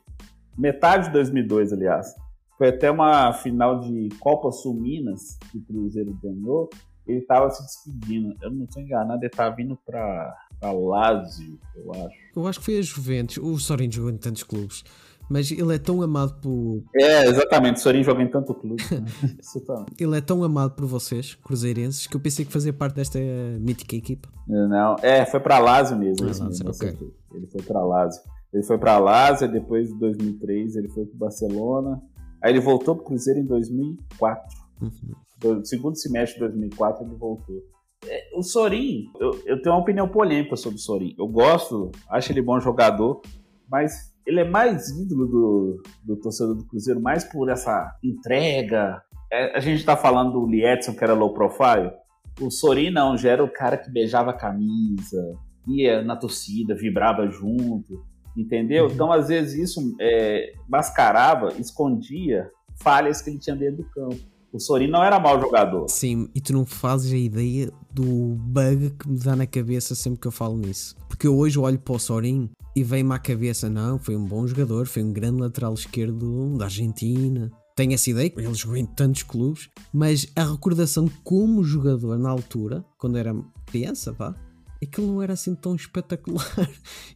metade de 2002, aliás. Foi até uma final de Copa Sul Minas que o Cruzeiro ganhou. Ele estava se despedindo. Eu não estou enganado, ele estava vindo para Lazio, eu acho. Eu acho que foi a Juventus. O Sorin jogou em tantos clubes. Mas ele é tão amado por. É, exatamente. O Sorin joga em tanto clube. né? Ele é tão amado por vocês, cruzeirenses, que eu pensei que fazia parte desta mítica equipa. Não, é, foi pra Lazio mesmo. Ah, mesmo, ok. acertei. Ele foi pra Lazio. Ele foi pra Lazio, depois em 2003 ele foi pro Barcelona. Aí ele voltou pro Cruzeiro em 2004. Uhum. No segundo semestre de 2004 ele voltou. É, o Sorin, eu, eu tenho uma opinião polêmica sobre o Sorin. Eu gosto, acho ele bom jogador, mas ele é mais ídolo do, do torcedor do Cruzeiro, mais por essa entrega. É, a gente tá falando do Lietzson, que era low profile. O Sorin não, já era o cara que beijava a camisa, ia na torcida, vibrava junto, entendeu? Então, às vezes, isso é, mascarava, escondia falhas que ele tinha dentro do campo. O Sorin não era mau jogador. Sim, e tu não fazes a ideia do bug que me dá na cabeça sempre que eu falo nisso. Porque eu hoje olho para o Sorin e vem-me à cabeça, não, foi um bom jogador, foi um grande lateral esquerdo da Argentina. Tenho essa ideia, ele jogou em tantos clubes, mas a recordação como jogador na altura, quando era criança, vá, é que ele não era assim tão espetacular.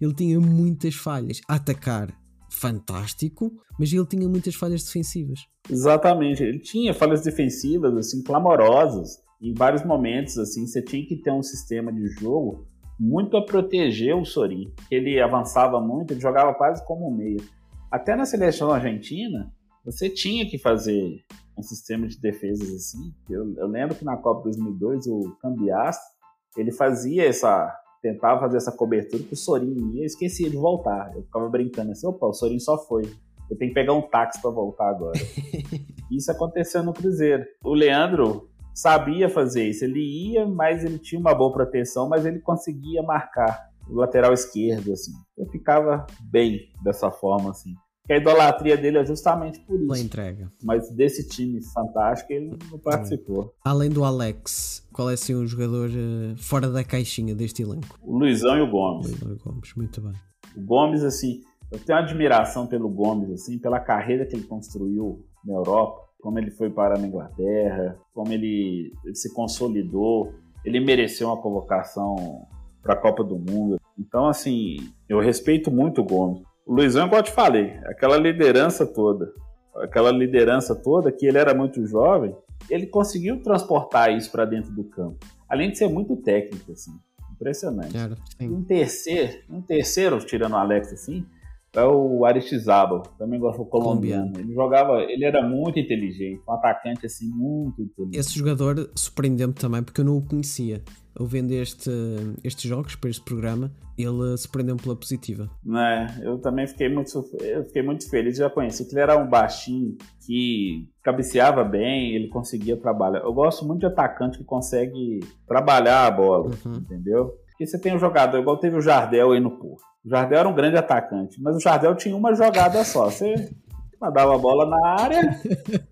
Ele tinha muitas falhas. A atacar, fantástico, mas ele tinha muitas falhas defensivas. Exatamente. Ele tinha falhas defensivas, assim, clamorosas. Em vários momentos, assim, você tinha que ter um sistema de jogo muito a proteger o Sorin. Ele avançava muito, ele jogava quase como um meia. Até na seleção argentina, você tinha que fazer um sistema de defesas assim. Eu, eu lembro que na Copa 2002, o Cambias, ele fazia essa... Tentava fazer essa cobertura que o Sorin ia e esquecia de voltar. Eu ficava brincando assim, opa, o Sorin só foi. Eu tenho que pegar um táxi para voltar agora. Isso aconteceu no Cruzeiro. O Leandro sabia fazer isso. Ele ia, mas ele tinha uma boa proteção, mas ele conseguia marcar o lateral esquerdo, assim. Eu ficava bem dessa forma, assim. Que a idolatria dele é justamente por isso. entrega. Mas desse time fantástico ele não participou. Além do Alex, qual é assim o jogador eh, fora da caixinha deste elenco? O Luizão e o Gomes. Leandro Gomes, muito bem. O Gomes, assim, eu tenho admiração pelo Gomes, assim, pela carreira que ele construiu na Europa, como ele foi parar na Inglaterra, como ele, ele se consolidou, ele mereceu uma convocação para a Copa do Mundo. Então, assim, eu respeito muito o Gomes. O Luizão, igual eu te falei, aquela liderança toda, aquela liderança toda, que ele era muito jovem, ele conseguiu transportar isso para dentro do campo. Além de ser muito técnico, assim, impressionante. Sim. Um terceiro, um terceiro, tirando o Alex assim, é o Aristizábal, também gosto do colombiano. Ele jogava, ele era muito inteligente, um atacante assim, muito inteligente. Esse jogador surpreendeu-me também porque eu não o conhecia. Eu vendo este, estes jogos para este programa, ele surpreendeu-me pela positiva. Né? Eu também fiquei muito, eu fiquei muito feliz, já conheci que ele era um baixinho que cabeceava bem, ele conseguia trabalhar. Eu gosto muito de atacante que consegue trabalhar a bola, Uhum. entendeu? Porque você tem um jogador, igual teve o Jardel aí no Porto. O Jardel era um grande atacante, mas o Jardel tinha uma jogada só. Você mandava a bola na área,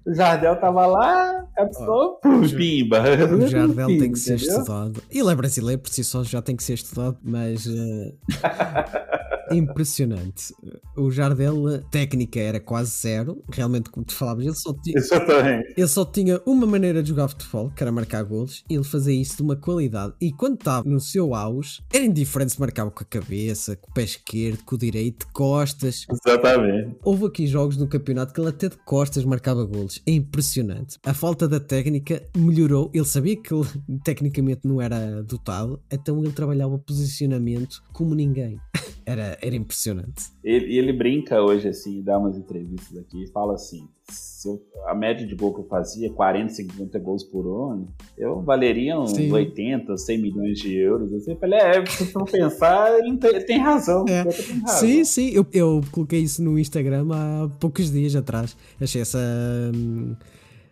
o Jardel tava lá, cabeceou, pimba. O Jardel tem que ser Entendeu? estudado. Ele é brasileiro, por si só já tem que ser estudado, mas. eh, impressionante. O Jardel, técnica era quase zero. Realmente, como tu falavas, ele só, tinha, Exatamente. ele só tinha uma maneira de jogar futebol, que era marcar golos, e ele fazia isso de uma qualidade. E quando estava no seu auge, era indiferente se marcava com a cabeça, com o pé esquerdo, com o direito, de costas. Exatamente. Houve aqui jogos no campeonato que ele até de costas marcava golos. É impressionante. A falta da técnica melhorou. Ele sabia que ele tecnicamente não era dotado, então ele trabalhava posicionamento como ninguém. Era, era impressionante. Ele, e ele brinca hoje, assim, dá umas entrevistas aqui e fala assim: se eu- a média de gol que eu fazia, 40, 50 gols por ano, eu valeria uns Sim. 80, 100 milhões de euros. Assim, eu falei: é, se for pensar, ele tem, tem razão. É. tem razão. Sim, sim, eu, eu coloquei isso no Instagram há poucos dias atrás. Achei essa, hum,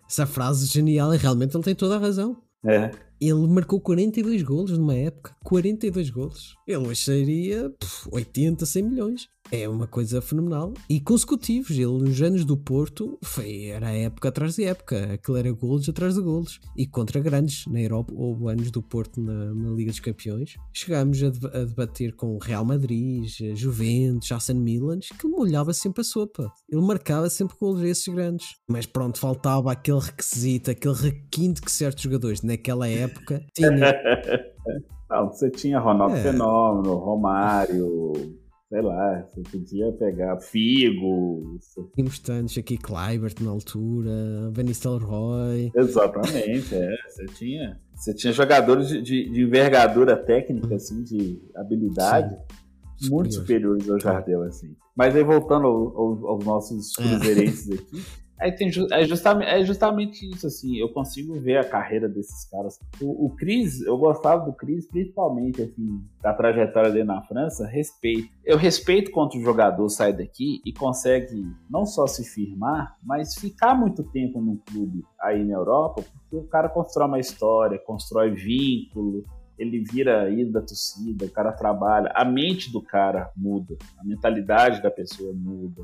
essa frase genial e realmente ele tem toda a razão. É. Ele marcou 42 golos numa época. 42 golos. Ele hoje seria pff, 80, 100 milhões. É uma coisa fenomenal. E consecutivos. Ele, nos anos do Porto, foi, era época atrás de época. Aquilo era golos atrás de golos. E contra grandes. Na Europa, houve anos do Porto na, na Liga dos Campeões. Chegámos a, a debater com Real Madrid, Juventus, AC Milan, que ele molhava sempre a sopa. Ele marcava sempre golos a esses grandes. Mas pronto, faltava aquele requisito, aquele requinte que certos jogadores naquela época tinham. Não, você tinha Ronaldo É. Fenômeno, Romário, sei lá, você podia pegar Figo. Tínhamos tantos aqui, Kleibert na altura, Van Roy. Exatamente, é. Você tinha, você tinha jogadores de, de, de envergadura técnica, assim, de habilidade, Sim. muito superiores ao Jardel, assim. Mas aí voltando ao, ao, aos nossos é. cruzeirenses aqui. Tem, é, justamente, é justamente isso, assim, eu consigo ver a carreira desses caras. O, o Cris, eu gostava do Cris, principalmente, assim, da trajetória dele na França, respeito. Eu respeito quando o jogador sai daqui e consegue não só se firmar, mas ficar muito tempo num clube aí na Europa, porque o cara constrói uma história, constrói vínculo, ele vira ídolo da torcida, o cara trabalha, a mente do cara muda, a mentalidade da pessoa muda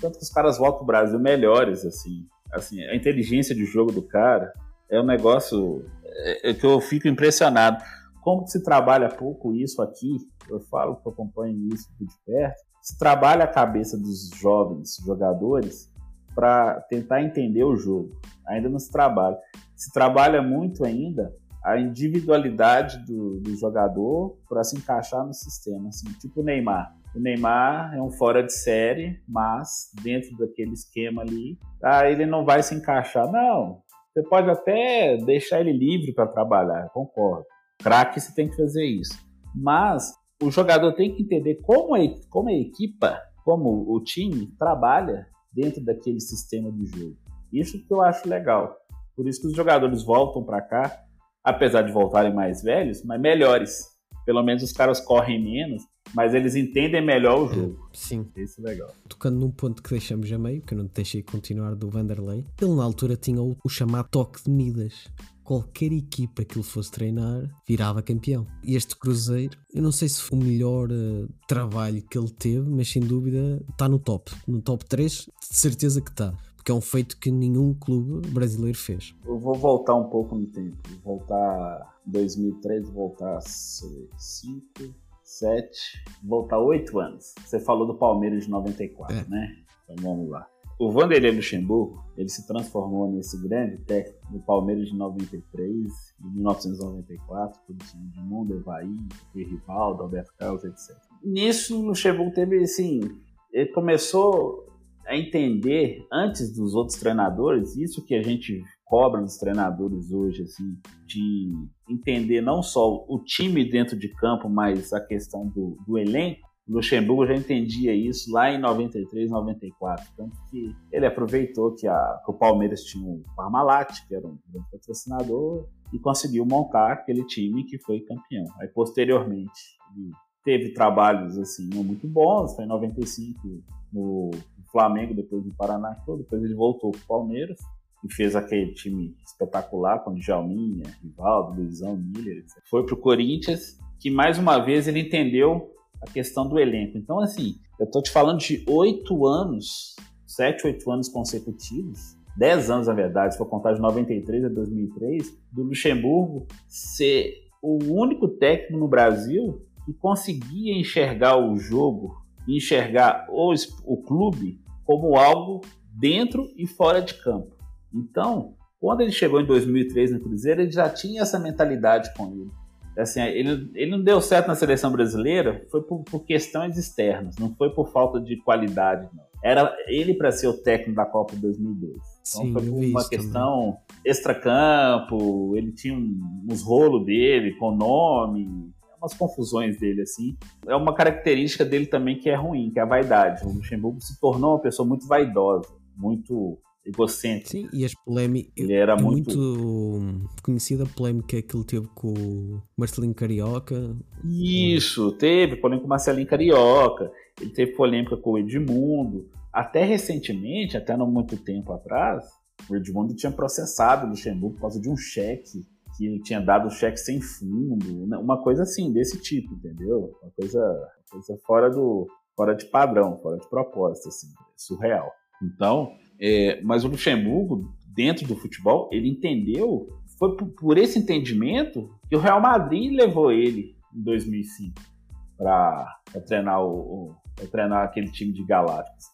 tanto que os caras voltam pro Brasil melhores, assim. Assim, a inteligência de jogo do cara é um negócio é, é que eu fico impressionado. Como se trabalha pouco isso aqui, eu falo que eu acompanho isso de perto, se trabalha a cabeça dos jovens jogadores para tentar entender o jogo. Ainda não se trabalha. Se trabalha muito ainda a individualidade do, do jogador para se encaixar no sistema, assim, tipo o Neymar. O Neymar é um fora de série, mas dentro daquele esquema ali, ah, ele não vai se encaixar. Não, você pode até deixar ele livre para trabalhar, concordo. Craque você tem que fazer isso. Mas o jogador tem que entender como a, como a equipa, como o time trabalha dentro daquele sistema de jogo. Isso que eu acho legal. Por isso que os jogadores voltam para cá, apesar de voltarem mais velhos, mas melhores. Pelo menos os caras correm menos mas eles entendem melhor o jogo. Sim. Isso é legal. Tocando num ponto que deixamos a meio, que eu não te deixei continuar do Vanderlei, ele na altura tinha o, o chamado toque de Midas. Qualquer equipa que ele fosse treinar virava campeão. E este Cruzeiro, eu não sei se foi o melhor uh, trabalho que ele teve, mas sem dúvida está no top. No top 3, de certeza que está porque é um feito que nenhum clube brasileiro fez. Eu vou voltar um pouco no tempo, voltar 2003, voltar 5, sete, voltar oito anos. Você falou do Palmeiras de 94, é. né? Então vamos lá. O Vanderlei Luxemburgo, ele se transformou nesse grande técnico do Palmeiras de 93 e 1994, com o time de Mundo, Evaí, Rivaldo, Alberto Carlos, etc. Nisso, o Luxemburgo teve, assim, ele começou a entender, antes dos outros treinadores, isso que a gente cobra dos treinadores hoje, assim, de entender não só o time dentro de campo, mas a questão do, do elenco. O Luxemburgo já entendia isso lá em 93, 94. Tanto que ele aproveitou que, a, que o Palmeiras tinha um Parmalat, que era um grande patrocinador, e conseguiu montar aquele time que foi campeão. Aí, posteriormente, ele teve trabalhos assim não muito bons, foi em 95 no Flamengo, depois no Paraná, depois ele voltou para o Palmeiras e fez aquele time espetacular com Djalminha, Rivaldo, Luizão, Miller. Foi pro Corinthians, que mais uma vez ele entendeu a questão do elenco. Então, assim, eu tô te falando de oito anos, sete, oito anos consecutivos, dez anos, na verdade, se for contar de 93 a 2003, do Luxemburgo ser o único técnico no Brasil que conseguia enxergar o jogo, enxergar o, o clube como algo dentro e fora de campo. Então, quando ele chegou em 2003 no Cruzeiro, ele já tinha essa mentalidade com ele. Assim, ele, ele não deu certo na seleção brasileira, foi por, por questões externas, não foi por falta de qualidade, não. Era ele para ser o técnico da Copa de 2002. Então Sim, foi por uma questão extracampo, ele tinha uns rolos dele com nome, umas confusões dele, assim. É uma característica dele também que é ruim, que é a vaidade. O Luxemburgo se tornou uma pessoa muito vaidosa, muito egocêntrico. Sim, e as polémicas. Ele era é muito... muito conhecida a polémica que ele teve com o Marcelinho Carioca. Isso, teve polêmica com o Marcelinho Carioca, ele teve polêmica com o Edmundo. Até recentemente, até não muito tempo atrás, o Edmundo tinha processado o Luxemburgo por causa de um cheque que ele tinha dado o cheque sem fundo, né? uma coisa assim, desse tipo, entendeu? Uma coisa, uma coisa fora do fora de padrão, fora de propósito, assim, surreal. Então, é, mas o Luxemburgo, dentro do futebol, ele entendeu, foi por, por esse entendimento que o Real Madrid levou ele em 2005 para treinar, o, o treinar aquele time de Galácticos.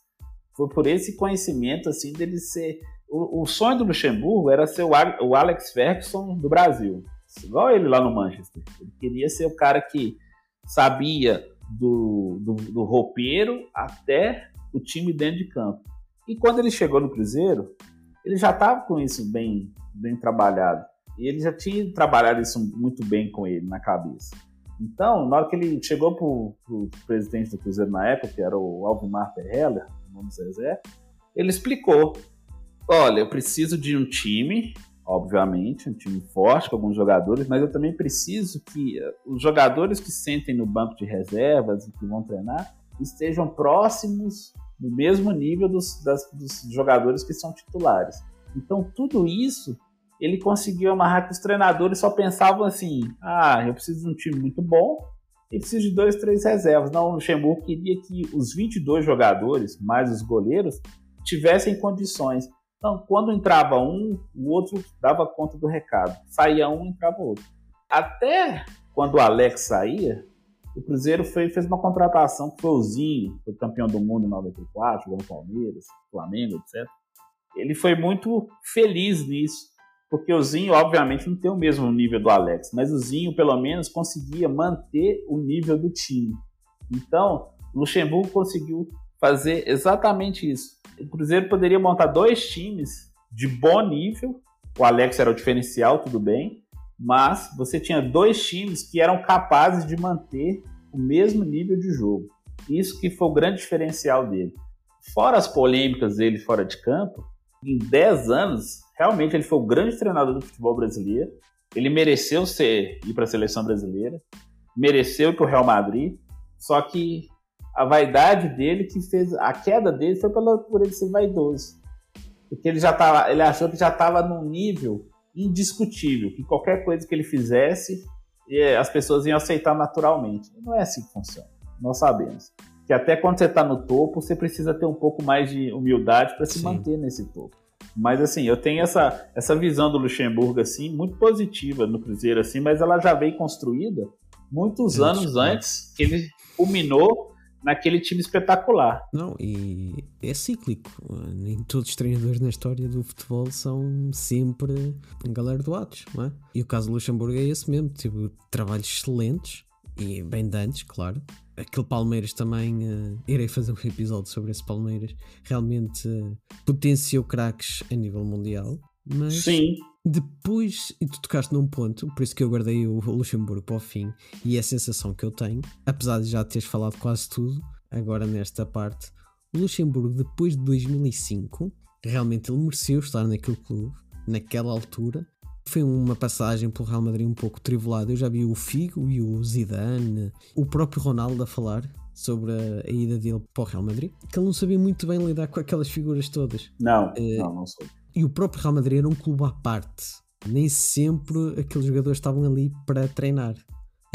Foi por esse conhecimento assim dele ser. O, o sonho do Luxemburgo era ser o, o Alex Ferguson do Brasil, igual ele lá no Manchester. Ele queria ser o cara que sabia do, do, do roupeiro até o time dentro de campo. E quando ele chegou no Cruzeiro, ele já estava com isso bem, bem trabalhado. E ele já tinha trabalhado isso muito bem com ele na cabeça. Então, na hora que ele chegou para o presidente do Cruzeiro na época, que era o Alvimar o nome Zezé, ele explicou: olha, eu preciso de um time, obviamente, um time forte com alguns jogadores, mas eu também preciso que eh, os jogadores que sentem no banco de reservas e que vão treinar estejam próximos do mesmo nível dos, das, dos jogadores que são titulares. Então, tudo isso ele conseguiu amarrar que os treinadores só pensavam assim: ah, eu preciso de um time muito bom e preciso de dois, três reservas. Não, o Luxemburgo queria que os 22 jogadores, mais os goleiros, tivessem condições. Então, quando entrava um, o outro dava conta do recado. Saía um, entrava outro. Até quando o Alex saía, o Cruzeiro foi, fez uma contratação que foi o Zinho, foi campeão do mundo em 94, jogou no Palmeiras, Flamengo, etc. Ele foi muito feliz nisso, porque o Zinho, obviamente, não tem o mesmo nível do Alex, mas o Zinho, pelo menos, conseguia manter o nível do time. Então, o Luxemburgo conseguiu fazer exatamente isso. O Cruzeiro poderia montar dois times de bom nível, o Alex era o diferencial, tudo bem, mas você tinha dois times que eram capazes de manter o mesmo nível de jogo. Isso que foi o grande diferencial dele. Fora as polêmicas dele fora de campo, em 10 anos, realmente ele foi o grande treinador do futebol brasileiro. Ele mereceu ser ir para a seleção brasileira, mereceu ir para o Real Madrid, só que a vaidade dele que fez a queda dele foi pela, por ele ser vaidoso. Porque ele já tava, ele achou que já estava num nível indiscutível, que qualquer coisa que ele fizesse, as pessoas iam aceitar naturalmente. Não é assim que funciona. Nós sabemos que até quando você está no topo, você precisa ter um pouco mais de humildade para se Sim. manter nesse topo. Mas assim, eu tenho essa, essa visão do Luxemburgo assim muito positiva no Cruzeiro assim, mas ela já veio construída muitos anos antes que ele culminou naquele time espetacular. Não, e é cíclico. Nem todos os treinadores na história do futebol são sempre galardoados, não é? E o caso do Luxemburgo é esse mesmo. Tipo, trabalhos excelentes e bem dantes, claro. Aquele Palmeiras também, uh, irei fazer um episódio sobre esse Palmeiras. Realmente uh, potenciou craques a nível mundial. Mas Sim. depois, e tu tocaste num ponto, por isso que eu guardei o Luxemburgo para o fim, e é a sensação que eu tenho, apesar de já teres falado quase tudo, agora nesta parte, o Luxemburgo, depois de 2005, realmente ele mereceu estar naquele clube, naquela altura. Foi uma passagem pelo Real Madrid um pouco tribulada. Eu já vi o Figo e o Zidane, o próprio Ronaldo a falar sobre a, a, ida dele para o Real Madrid, que ele não sabia muito bem lidar com aquelas figuras todas. Não, uh, não, não soube. E o próprio Real Madrid era um clube à parte. Nem sempre aqueles jogadores estavam ali para treinar.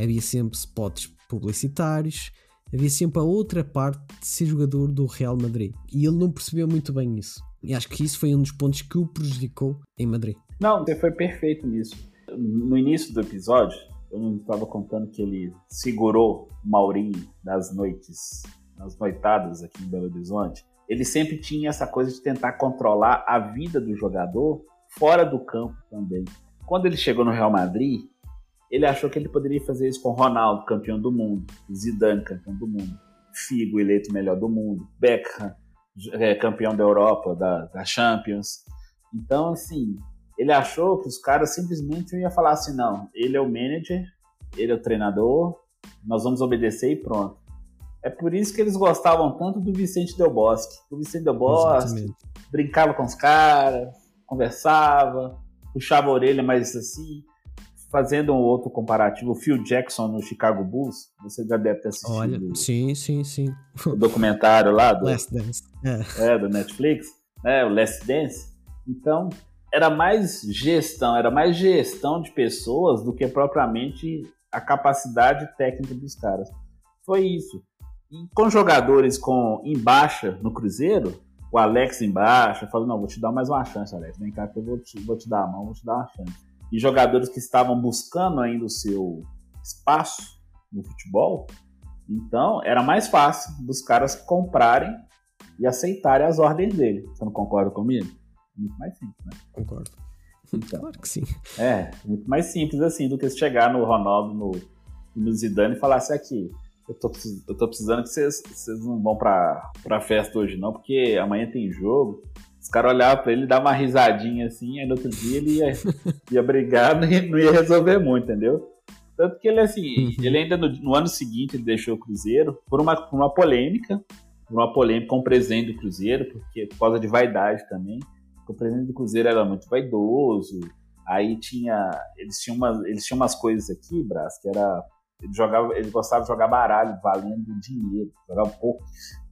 Havia sempre spots publicitários, havia sempre a outra parte de ser jogador do Real Madrid. E ele não percebeu muito bem isso. E acho que isso foi um dos pontos que o prejudicou em Madrid. Não, você foi perfeito nisso. No início do episódio, eu não estava contando que ele segurou Maurinho nas noites, nas noitadas aqui em Belo Horizonte ele sempre tinha essa coisa de tentar controlar a vida do jogador fora do campo também. Quando ele chegou no Real Madrid, ele achou que ele poderia fazer isso com Ronaldo, campeão do mundo, Zidane, campeão do mundo, Figo, eleito melhor do mundo, Beckham, é, campeão da Europa, da, da Champions. Então, assim, ele achou que os caras simplesmente iam falar assim: não, ele é o manager, ele é o treinador, nós vamos obedecer e pronto. É por isso que eles gostavam tanto do Vicente Del Bosque. O Vicente Del Bosque Exatamente. brincava com os caras, conversava, puxava a orelha, mas assim, fazendo um outro comparativo, o Phil Jackson no Chicago Bulls, você já deve ter assistido. Olha, sim, sim, sim. O documentário lá do Last Dance. É. é, do Netflix, né, o Last Dance. Então, era mais gestão, era mais gestão de pessoas do que propriamente a capacidade técnica dos caras. Foi isso. Com jogadores com em baixa no Cruzeiro, o Alex em baixa, falou, não, vou te dar mais uma chance, Alex. Vem cá que eu vou te, vou te dar a mão, vou te dar uma chance. E jogadores que estavam buscando ainda o seu espaço no futebol, então era mais fácil dos caras comprarem e aceitarem as ordens dele. Você não concorda comigo? Muito mais simples, né? Concordo. Então, claro que sim. É, muito mais simples assim do que chegar no Ronaldo, no, no Zidane e falar assim aqui, Eu tô, eu tô precisando que vocês vocês não vão pra, pra festa hoje, não, porque amanhã tem jogo. Os caras olhavam pra ele, davam uma risadinha assim, aí no outro dia ele ia, ia brigar, não ia, não ia resolver muito, entendeu? Tanto que ele, assim, Uhum. ele ainda no, no ano seguinte ele deixou o Cruzeiro por uma, por uma polêmica, por uma polêmica com o presidente do Cruzeiro, porque por causa de vaidade também. Porque o presidente do Cruzeiro era muito vaidoso, aí tinha. Eles tinham umas, eles tinham umas coisas aqui, Brás, que era. Ele, jogava, ele gostava de jogar baralho valendo dinheiro, jogava pouco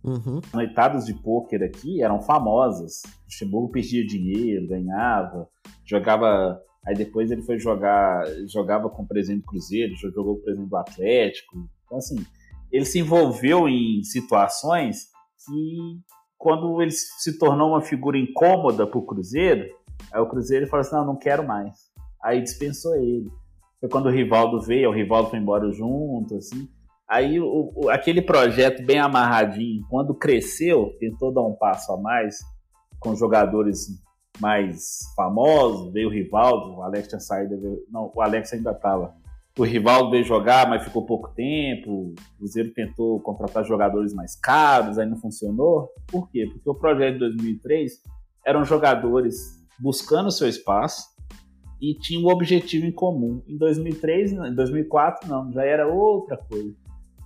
Uhum. noitadas de pôquer aqui eram famosas. O Luxemburgo perdia dinheiro, ganhava, jogava. Aí depois ele foi jogar, jogava com o presidente do Cruzeiro, jogou com o presidente do Atlético. Então, assim, ele se envolveu em situações que, quando ele se tornou uma figura incômoda para o Cruzeiro, aí o Cruzeiro falou assim: não, não quero mais. Aí dispensou ele. Foi quando o Rivaldo veio, o Rivaldo foi embora junto, assim. Aí o- o- aquele projeto bem amarradinho, quando cresceu, tentou dar um passo a mais com jogadores mais famosos, veio o Rivaldo, o Alex tinha saído, não, o Alex ainda estava. O Rivaldo veio jogar, mas ficou pouco tempo. O Cruzeiro tentou contratar jogadores mais caros, aí não funcionou. Por quê? Porque o projeto de 2003 eram jogadores buscando seu espaço e tinham um objetivo em comum. Em 2003, não, em 2004 não, já era outra coisa.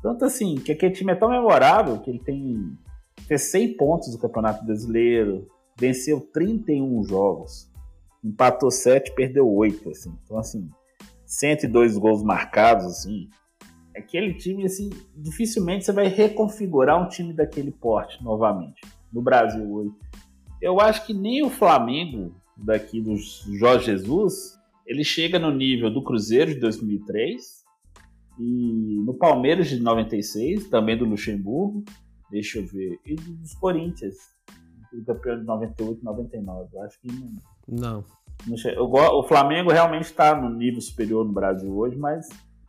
Tanto assim, que aquele time é tão memorável que ele tem fez 100 pontos no Campeonato Brasileiro, venceu 31 jogos, empatou 7, perdeu 8, assim. Então assim, 102 gols marcados, assim. Aquele time assim, dificilmente você vai reconfigurar um time daquele porte novamente no Brasil hoje. Eu acho que nem o Flamengo daqui do Jorge Jesus, ele chega no nível do Cruzeiro de 2003 e no Palmeiras de 96, também do Luxemburgo, deixa eu ver, e dos Corinthians, o campeão de 98 e 99. Eu acho que não, Não. não eu o Flamengo realmente está no nível superior no Brasil hoje, mas,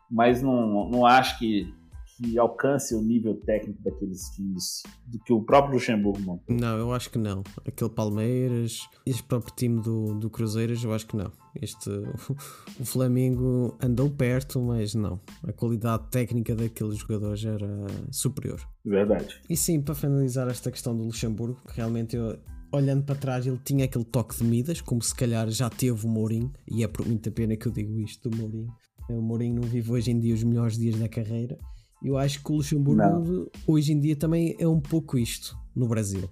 mas não, não acho que, que alcance o nível técnico daqueles times do que o próprio Luxemburgo montou. Não, eu acho que não. Aquele Palmeiras, este próprio time do, do Cruzeiras, eu acho que não. Este, o Flamengo andou perto, mas não. A qualidade técnica daqueles jogadores era superior. Verdade. E sim, para finalizar esta questão do Luxemburgo, que realmente eu, olhando para trás, ele tinha aquele toque de Midas, como se calhar já teve o Mourinho, e é por muita pena que eu digo isto do Mourinho. O Mourinho não vive hoje em dia os melhores dias da carreira. Eu acho que o Luxemburgo Não. hoje em dia também é um pouco isto no Brasil.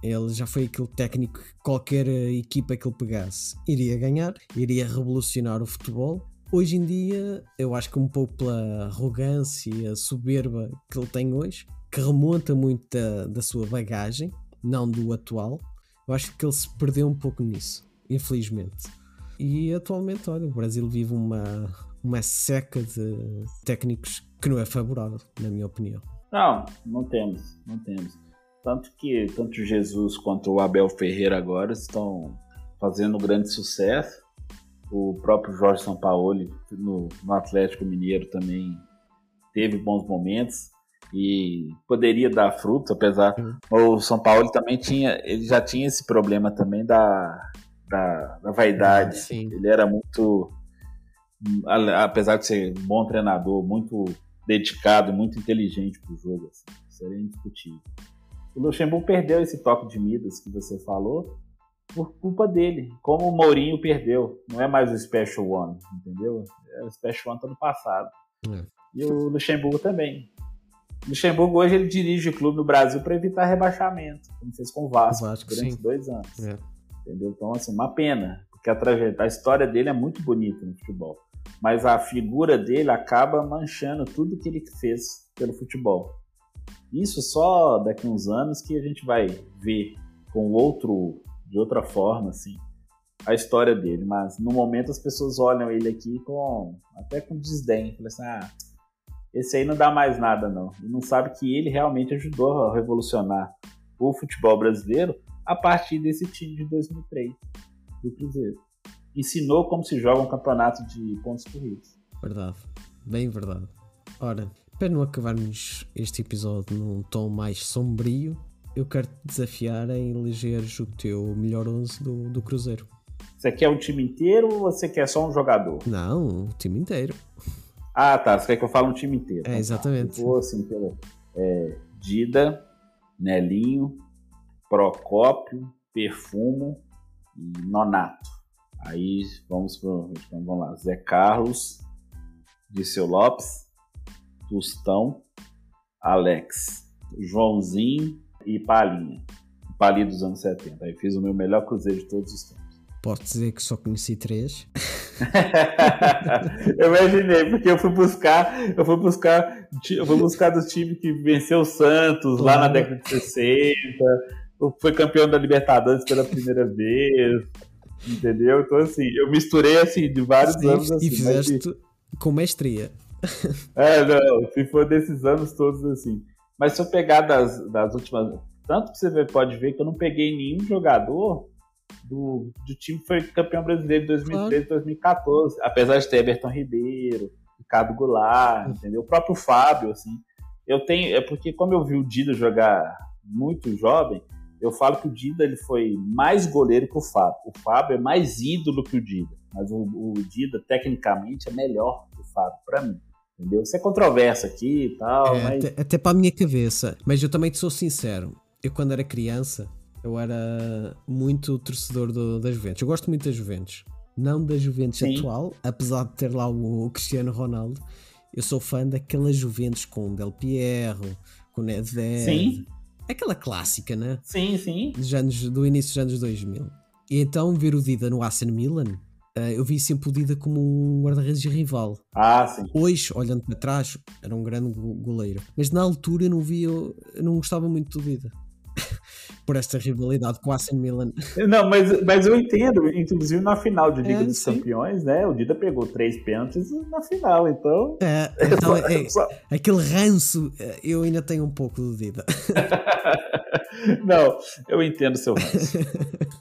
Ele já foi aquele técnico que qualquer eh, equipa que ele pegasse iria ganhar, iria revolucionar o futebol. Hoje em dia, eu acho que um pouco pela arrogância soberba que ele tem hoje, que remonta muito da, da sua bagagem, não do atual, eu acho que ele se perdeu um pouco nisso, infelizmente. E atualmente, olha, o Brasil vive uma, uma seca de técnicos que não é favorável, na minha opinião. Não, não temos, não temos. Tanto que tanto Jesus quanto o Abel Ferreira agora estão fazendo grande sucesso. O próprio Jorge Sampaoli no, no Atlético Mineiro também teve bons momentos e poderia dar fruto, apesar Uhum. o São Paulo também tinha, ele já tinha esse problema também da, da, da vaidade. Sim. Ele era muito, apesar de ser um bom treinador, muito dedicado, muito inteligente pro jogo, assim, isso indiscutível. O Luxemburgo perdeu esse toque de Midas que você falou por culpa dele, como o Mourinho perdeu. Não é mais o Special One, entendeu? É o Special One no passado. É. E o Luxemburgo também. O Luxemburgo hoje ele dirige o clube no Brasil para evitar rebaixamento, como fez com o Vasco, O Vasco, durante sim. dois anos. É. Entendeu? Então, assim, uma pena, porque a, trajetória, a história dele é muito bonita no futebol. Mas a figura dele acaba manchando tudo que ele fez pelo futebol. Isso só daqui a uns anos que a gente vai ver com outro, de outra forma, assim, a história dele. Mas no momento as pessoas olham ele aqui com até com desdém. Falam assim, ah, esse aí não dá mais nada não. E não sabe que ele realmente ajudou a revolucionar o futebol brasileiro a partir desse time de 2003 do Cruzeiro. Ensinou como se joga um campeonato de pontos corridos. Verdade, bem verdade. Ora, para não acabarmos este episódio num tom mais sombrio, eu quero te desafiar a elegeres o teu melhor 11 do, do Cruzeiro. Você quer o time inteiro ou você quer só um jogador? Não, o time inteiro. Ah, tá. Você quer que eu fale um time inteiro? É, exatamente. Eu vou assim, pelo é, Dida, Nelinho, Procópio, Perfumo e Nonato. Aí vamos pro. Vamos lá. Zé Carlos, Disseu Lopes, Tostão, Alex, Joãozinho e Palinha. Palinha dos anos 70. Aí fiz o meu melhor cruzeiro de todos os tempos. Posso dizer que só conheci três. eu imaginei, porque eu fui buscar, eu fui buscar, eu fui buscar dos times que venceu o Santos lá na década de 60, foi campeão da Libertadores pela primeira vez, entendeu? Então assim, eu misturei assim de vários Sim, anos assim. E fizeste mas... com mestria. É, não, se for desses anos todos assim. Mas se eu pegar das, das últimas, tanto que você pode ver que eu não peguei nenhum jogador do, do time que foi campeão brasileiro de 2013 e 2014. Apesar de ter Everton Ribeiro, Ricardo Goulart, entendeu? O próprio Fábio, assim. Eu tenho. É porque, como eu vi o Dida jogar muito jovem, eu falo que o Dida ele foi mais goleiro que o Fábio. O Fábio é mais ídolo que o Dida. Mas o, o Dida, tecnicamente, é melhor que o Fábio, para mim. Entendeu? Isso é controverso aqui e tal. É, mas... até, até para a minha cabeça. Mas eu também te sou sincero. Eu, quando era criança, eu era muito torcedor do, da Juventus. Eu gosto muito da Juventus. Não da Juventus Sim. atual, apesar de ter lá o Cristiano Ronaldo. Eu sou fã daquela Juventus com Del Piero, com Nedved. Sim. Aquela clássica, né? Sim, sim. Dos anos, do início dos anos 2000. E então ver o Dida no AC Milan, eh, eu vi sempre o Dida como um guarda-redes rival. Ah, sim. Hoje, olhando para trás, era um grande goleiro. Mas na altura eu não via, eu não gostava muito do Dida. por esta rivalidade com o AC Milan. Não, mas, mas eu entendo, inclusive na final de Liga é, dos sim. Campeões, né? O Dida pegou três pênaltis na final, então. É, então é, aquele ranço, é, eu ainda tenho um pouco do Dida. Não, eu entendo seu ranço.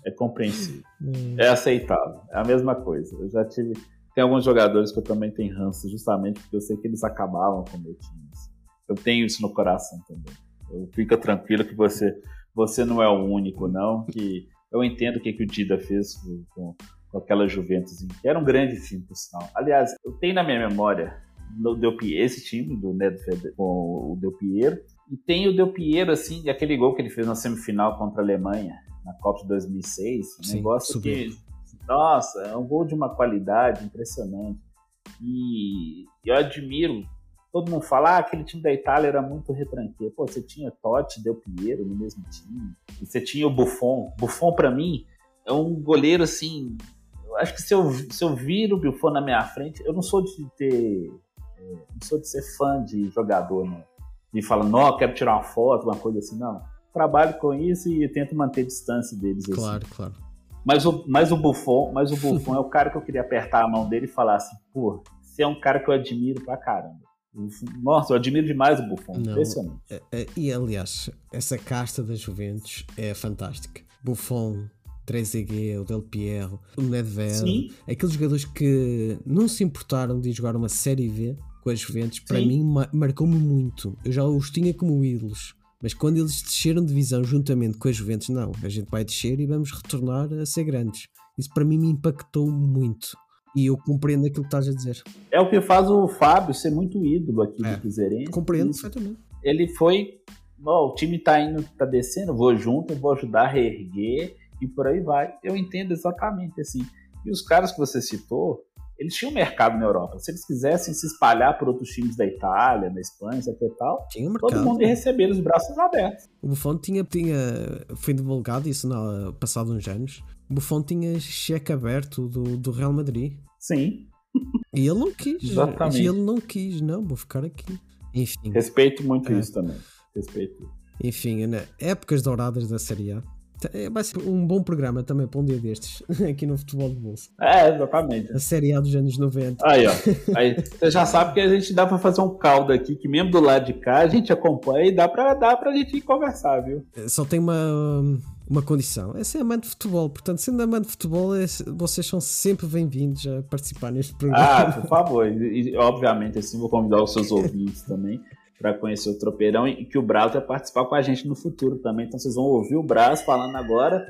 É compreensível. Hum. É aceitável. É a mesma coisa. Eu já tive. Tem alguns jogadores que eu também tenho ranço, justamente porque eu sei que eles acabavam com o meu time. Eu tenho isso no coração também. Eu fica tranquilo que você você não é o único, não. Que eu entendo o que, que o Dida fez com, com aquela Juventus, que era um grande time, por sinal. Aliás, eu tenho na minha memória no Del Piero, esse time do Nedved com o Del Piero, e tem o Del Piero, assim, aquele gol que ele fez na semifinal contra a Alemanha, na Copa de 2006, um Sim, negócio subiu. que, nossa, é um gol de uma qualidade impressionante. E eu admiro todo mundo fala, ah, aquele time da Itália era muito retranqueiro. Pô, você tinha Totti, Del Piero no mesmo time, e você tinha o Buffon. Buffon, para mim, é um goleiro assim. Eu acho que se eu, se eu vir o Buffon na minha frente, eu não sou de ter. É, não sou de ser fã de jogador, né? De falar, não, quero tirar uma foto, uma coisa assim, não. Trabalho com isso e tento manter distância deles. Assim. Claro, claro. Mas o, mas o Buffon, mas o Buffon é o cara que eu queria apertar a mão dele e falar assim, pô, você é um cara que eu admiro pra caramba. Nossa, eu admiro demais o Buffon. Não, Impressionante. É, é, e aliás, essa casta das Juventus é fantástica. Buffon, Trezeguet, o Del Piero, o Nedved, Sim. aqueles jogadores que não se importaram de jogar uma Série V com as Juventus, para Sim. mim marcou-me muito. Eu já os tinha como ídolos. Mas quando eles desceram de divisão juntamente com as Juventus, não, a gente vai descer e vamos retornar a ser grandes. Isso para mim me impactou muito. E eu compreendo aquilo que estás a dizer. É o que faz o Fábio ser muito ídolo aqui é, do Cruzeirense. Compreendo perfeitamente. Ele foi, oh, o time tá indo, tá descendo, vou junto, vou ajudar a reerguer e por aí vai. Eu entendo exatamente assim. E os caras que você citou, eles tinham mercado na Europa. Se eles quisessem se espalhar por outros times da Itália, da Espanha, etc e tal, tinha mercado, todo mundo ia receber os braços abertos. O Buffon tinha, tinha foi divulgado isso no passado uns anos. Buffon tinha cheque aberto do, do Real Madrid. Sim. E ele não quis. Exatamente. E ele não quis, não, vou ficar aqui. Enfim. Respeito muito é. isso também. Respeito. Enfim, né? épocas douradas da Série A. É, vai ser um bom programa também para um dia destes, aqui no Futebol de Bolsa. É, exatamente. A Série A dos anos 90. Aí, ó. Aí, você já sabe que a gente dá para fazer um caldo aqui, que mesmo do lado de cá a gente acompanha e dá para dá pra gente conversar, viu? Só tem uma uma condição. É ser amante de futebol. Portanto, sendo amante de futebol, é, vocês são sempre bem-vindos a participar neste programa. Ah, por favor. E, obviamente, assim, vou convidar os seus ouvintes também para conhecer o Tropeirão e que o Braz vai participar com a gente no futuro também. Então, vocês vão ouvir o Braz falando agora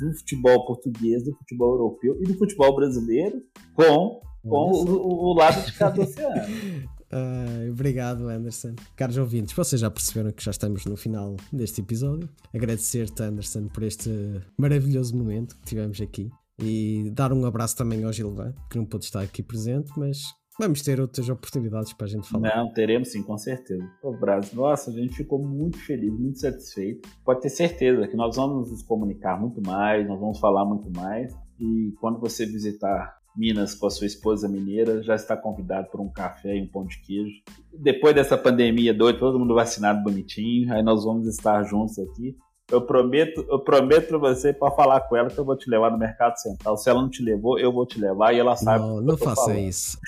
do futebol português, do futebol europeu e do futebol brasileiro com com o, o lado de cada oceano. Uh, obrigado, Anderson. Caros ouvintes, vocês já perceberam que já estamos no final deste episódio. Agradecer-te, Anderson, por este maravilhoso momento que tivemos aqui. E dar um abraço também ao Gilvan, que não pôde estar aqui presente, mas vamos ter outras oportunidades para a gente falar. Não, teremos sim, com certeza. O Brasil, nossa, a gente ficou muito feliz, muito satisfeito. Pode ter certeza que nós vamos nos comunicar muito mais, nós vamos falar muito mais. E quando você visitar Minas com a sua esposa mineira, já está convidado por um café e um pão de queijo. Depois dessa pandemia doida, todo mundo vacinado bonitinho, aí nós vamos estar juntos aqui. Eu prometo, eu prometo para você para falar com ela que eu vou te levar no Mercado Central. Se ela não te levou, eu vou te levar e ela sabe. Não, não faça falando. isso.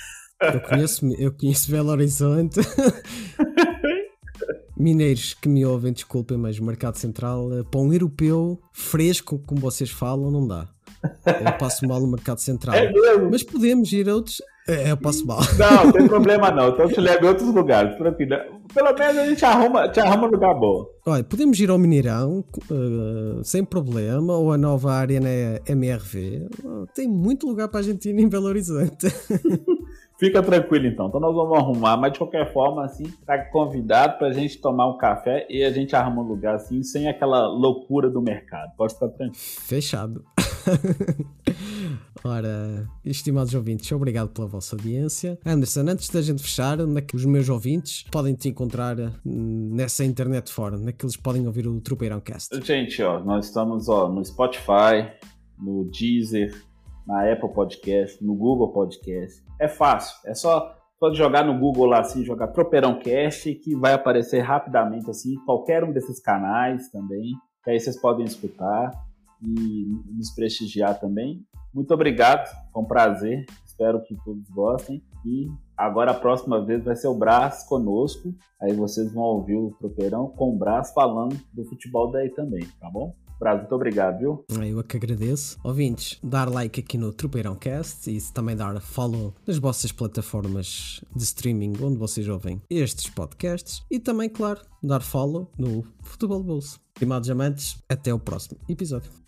Eu conheço, eu conheço Belo Horizonte. Mineiros que me ouvem, desculpem, mas Mercado Central, eh, pão europeu fresco, como vocês falam, não dá. Eu passo mal no mercado central. É mesmo? Mas podemos ir a outros. É, eu passo mal. Não, tem problema não. Então te levo em outros lugares. Tranquilo. Pelo menos a gente arruma, te arruma um lugar bom. Olha, podemos ir ao Mineirão uh, sem problema, ou a nova área na MRV. tem muito lugar para a gente ir em Belo Horizonte. Fica tranquilo então. Então nós vamos arrumar, mas de qualquer forma, assim, tá convidado pra gente tomar um café e a gente arruma um lugar assim, sem aquela loucura do mercado. Pode ficar tranquilo. Fechado. Ora, estimados ouvintes, obrigado pela vossa audiência. Anderson, antes da gente fechar, onde é que os meus ouvintes podem te encontrar hum, nessa internet fora? Onde é que eles podem ouvir o Tropeirão Cast? Gente, ó, nós estamos ó, no Spotify, no Deezer, na Apple Podcast, no Google Podcast. É fácil, é só pode jogar no Google lá assim, jogar Tropeirão Cast, que vai aparecer rapidamente assim, qualquer um desses canais também, que aí vocês podem escutar e nos prestigiar também. Muito obrigado, foi um prazer, espero que todos gostem e agora a próxima vez vai ser o Brás conosco, aí vocês vão ouvir o Tropeirão com o Brás falando do futebol daí também, tá bom? Prazo, muito obrigado, viu? Eu é que agradeço. Ouvintes, dar like aqui no Tropeirão Cast e também dar follow nas vossas plataformas de streaming onde vocês ouvem estes podcasts e também, claro, dar follow no Futebol Bolso. Estimados amantes, até o próximo episódio.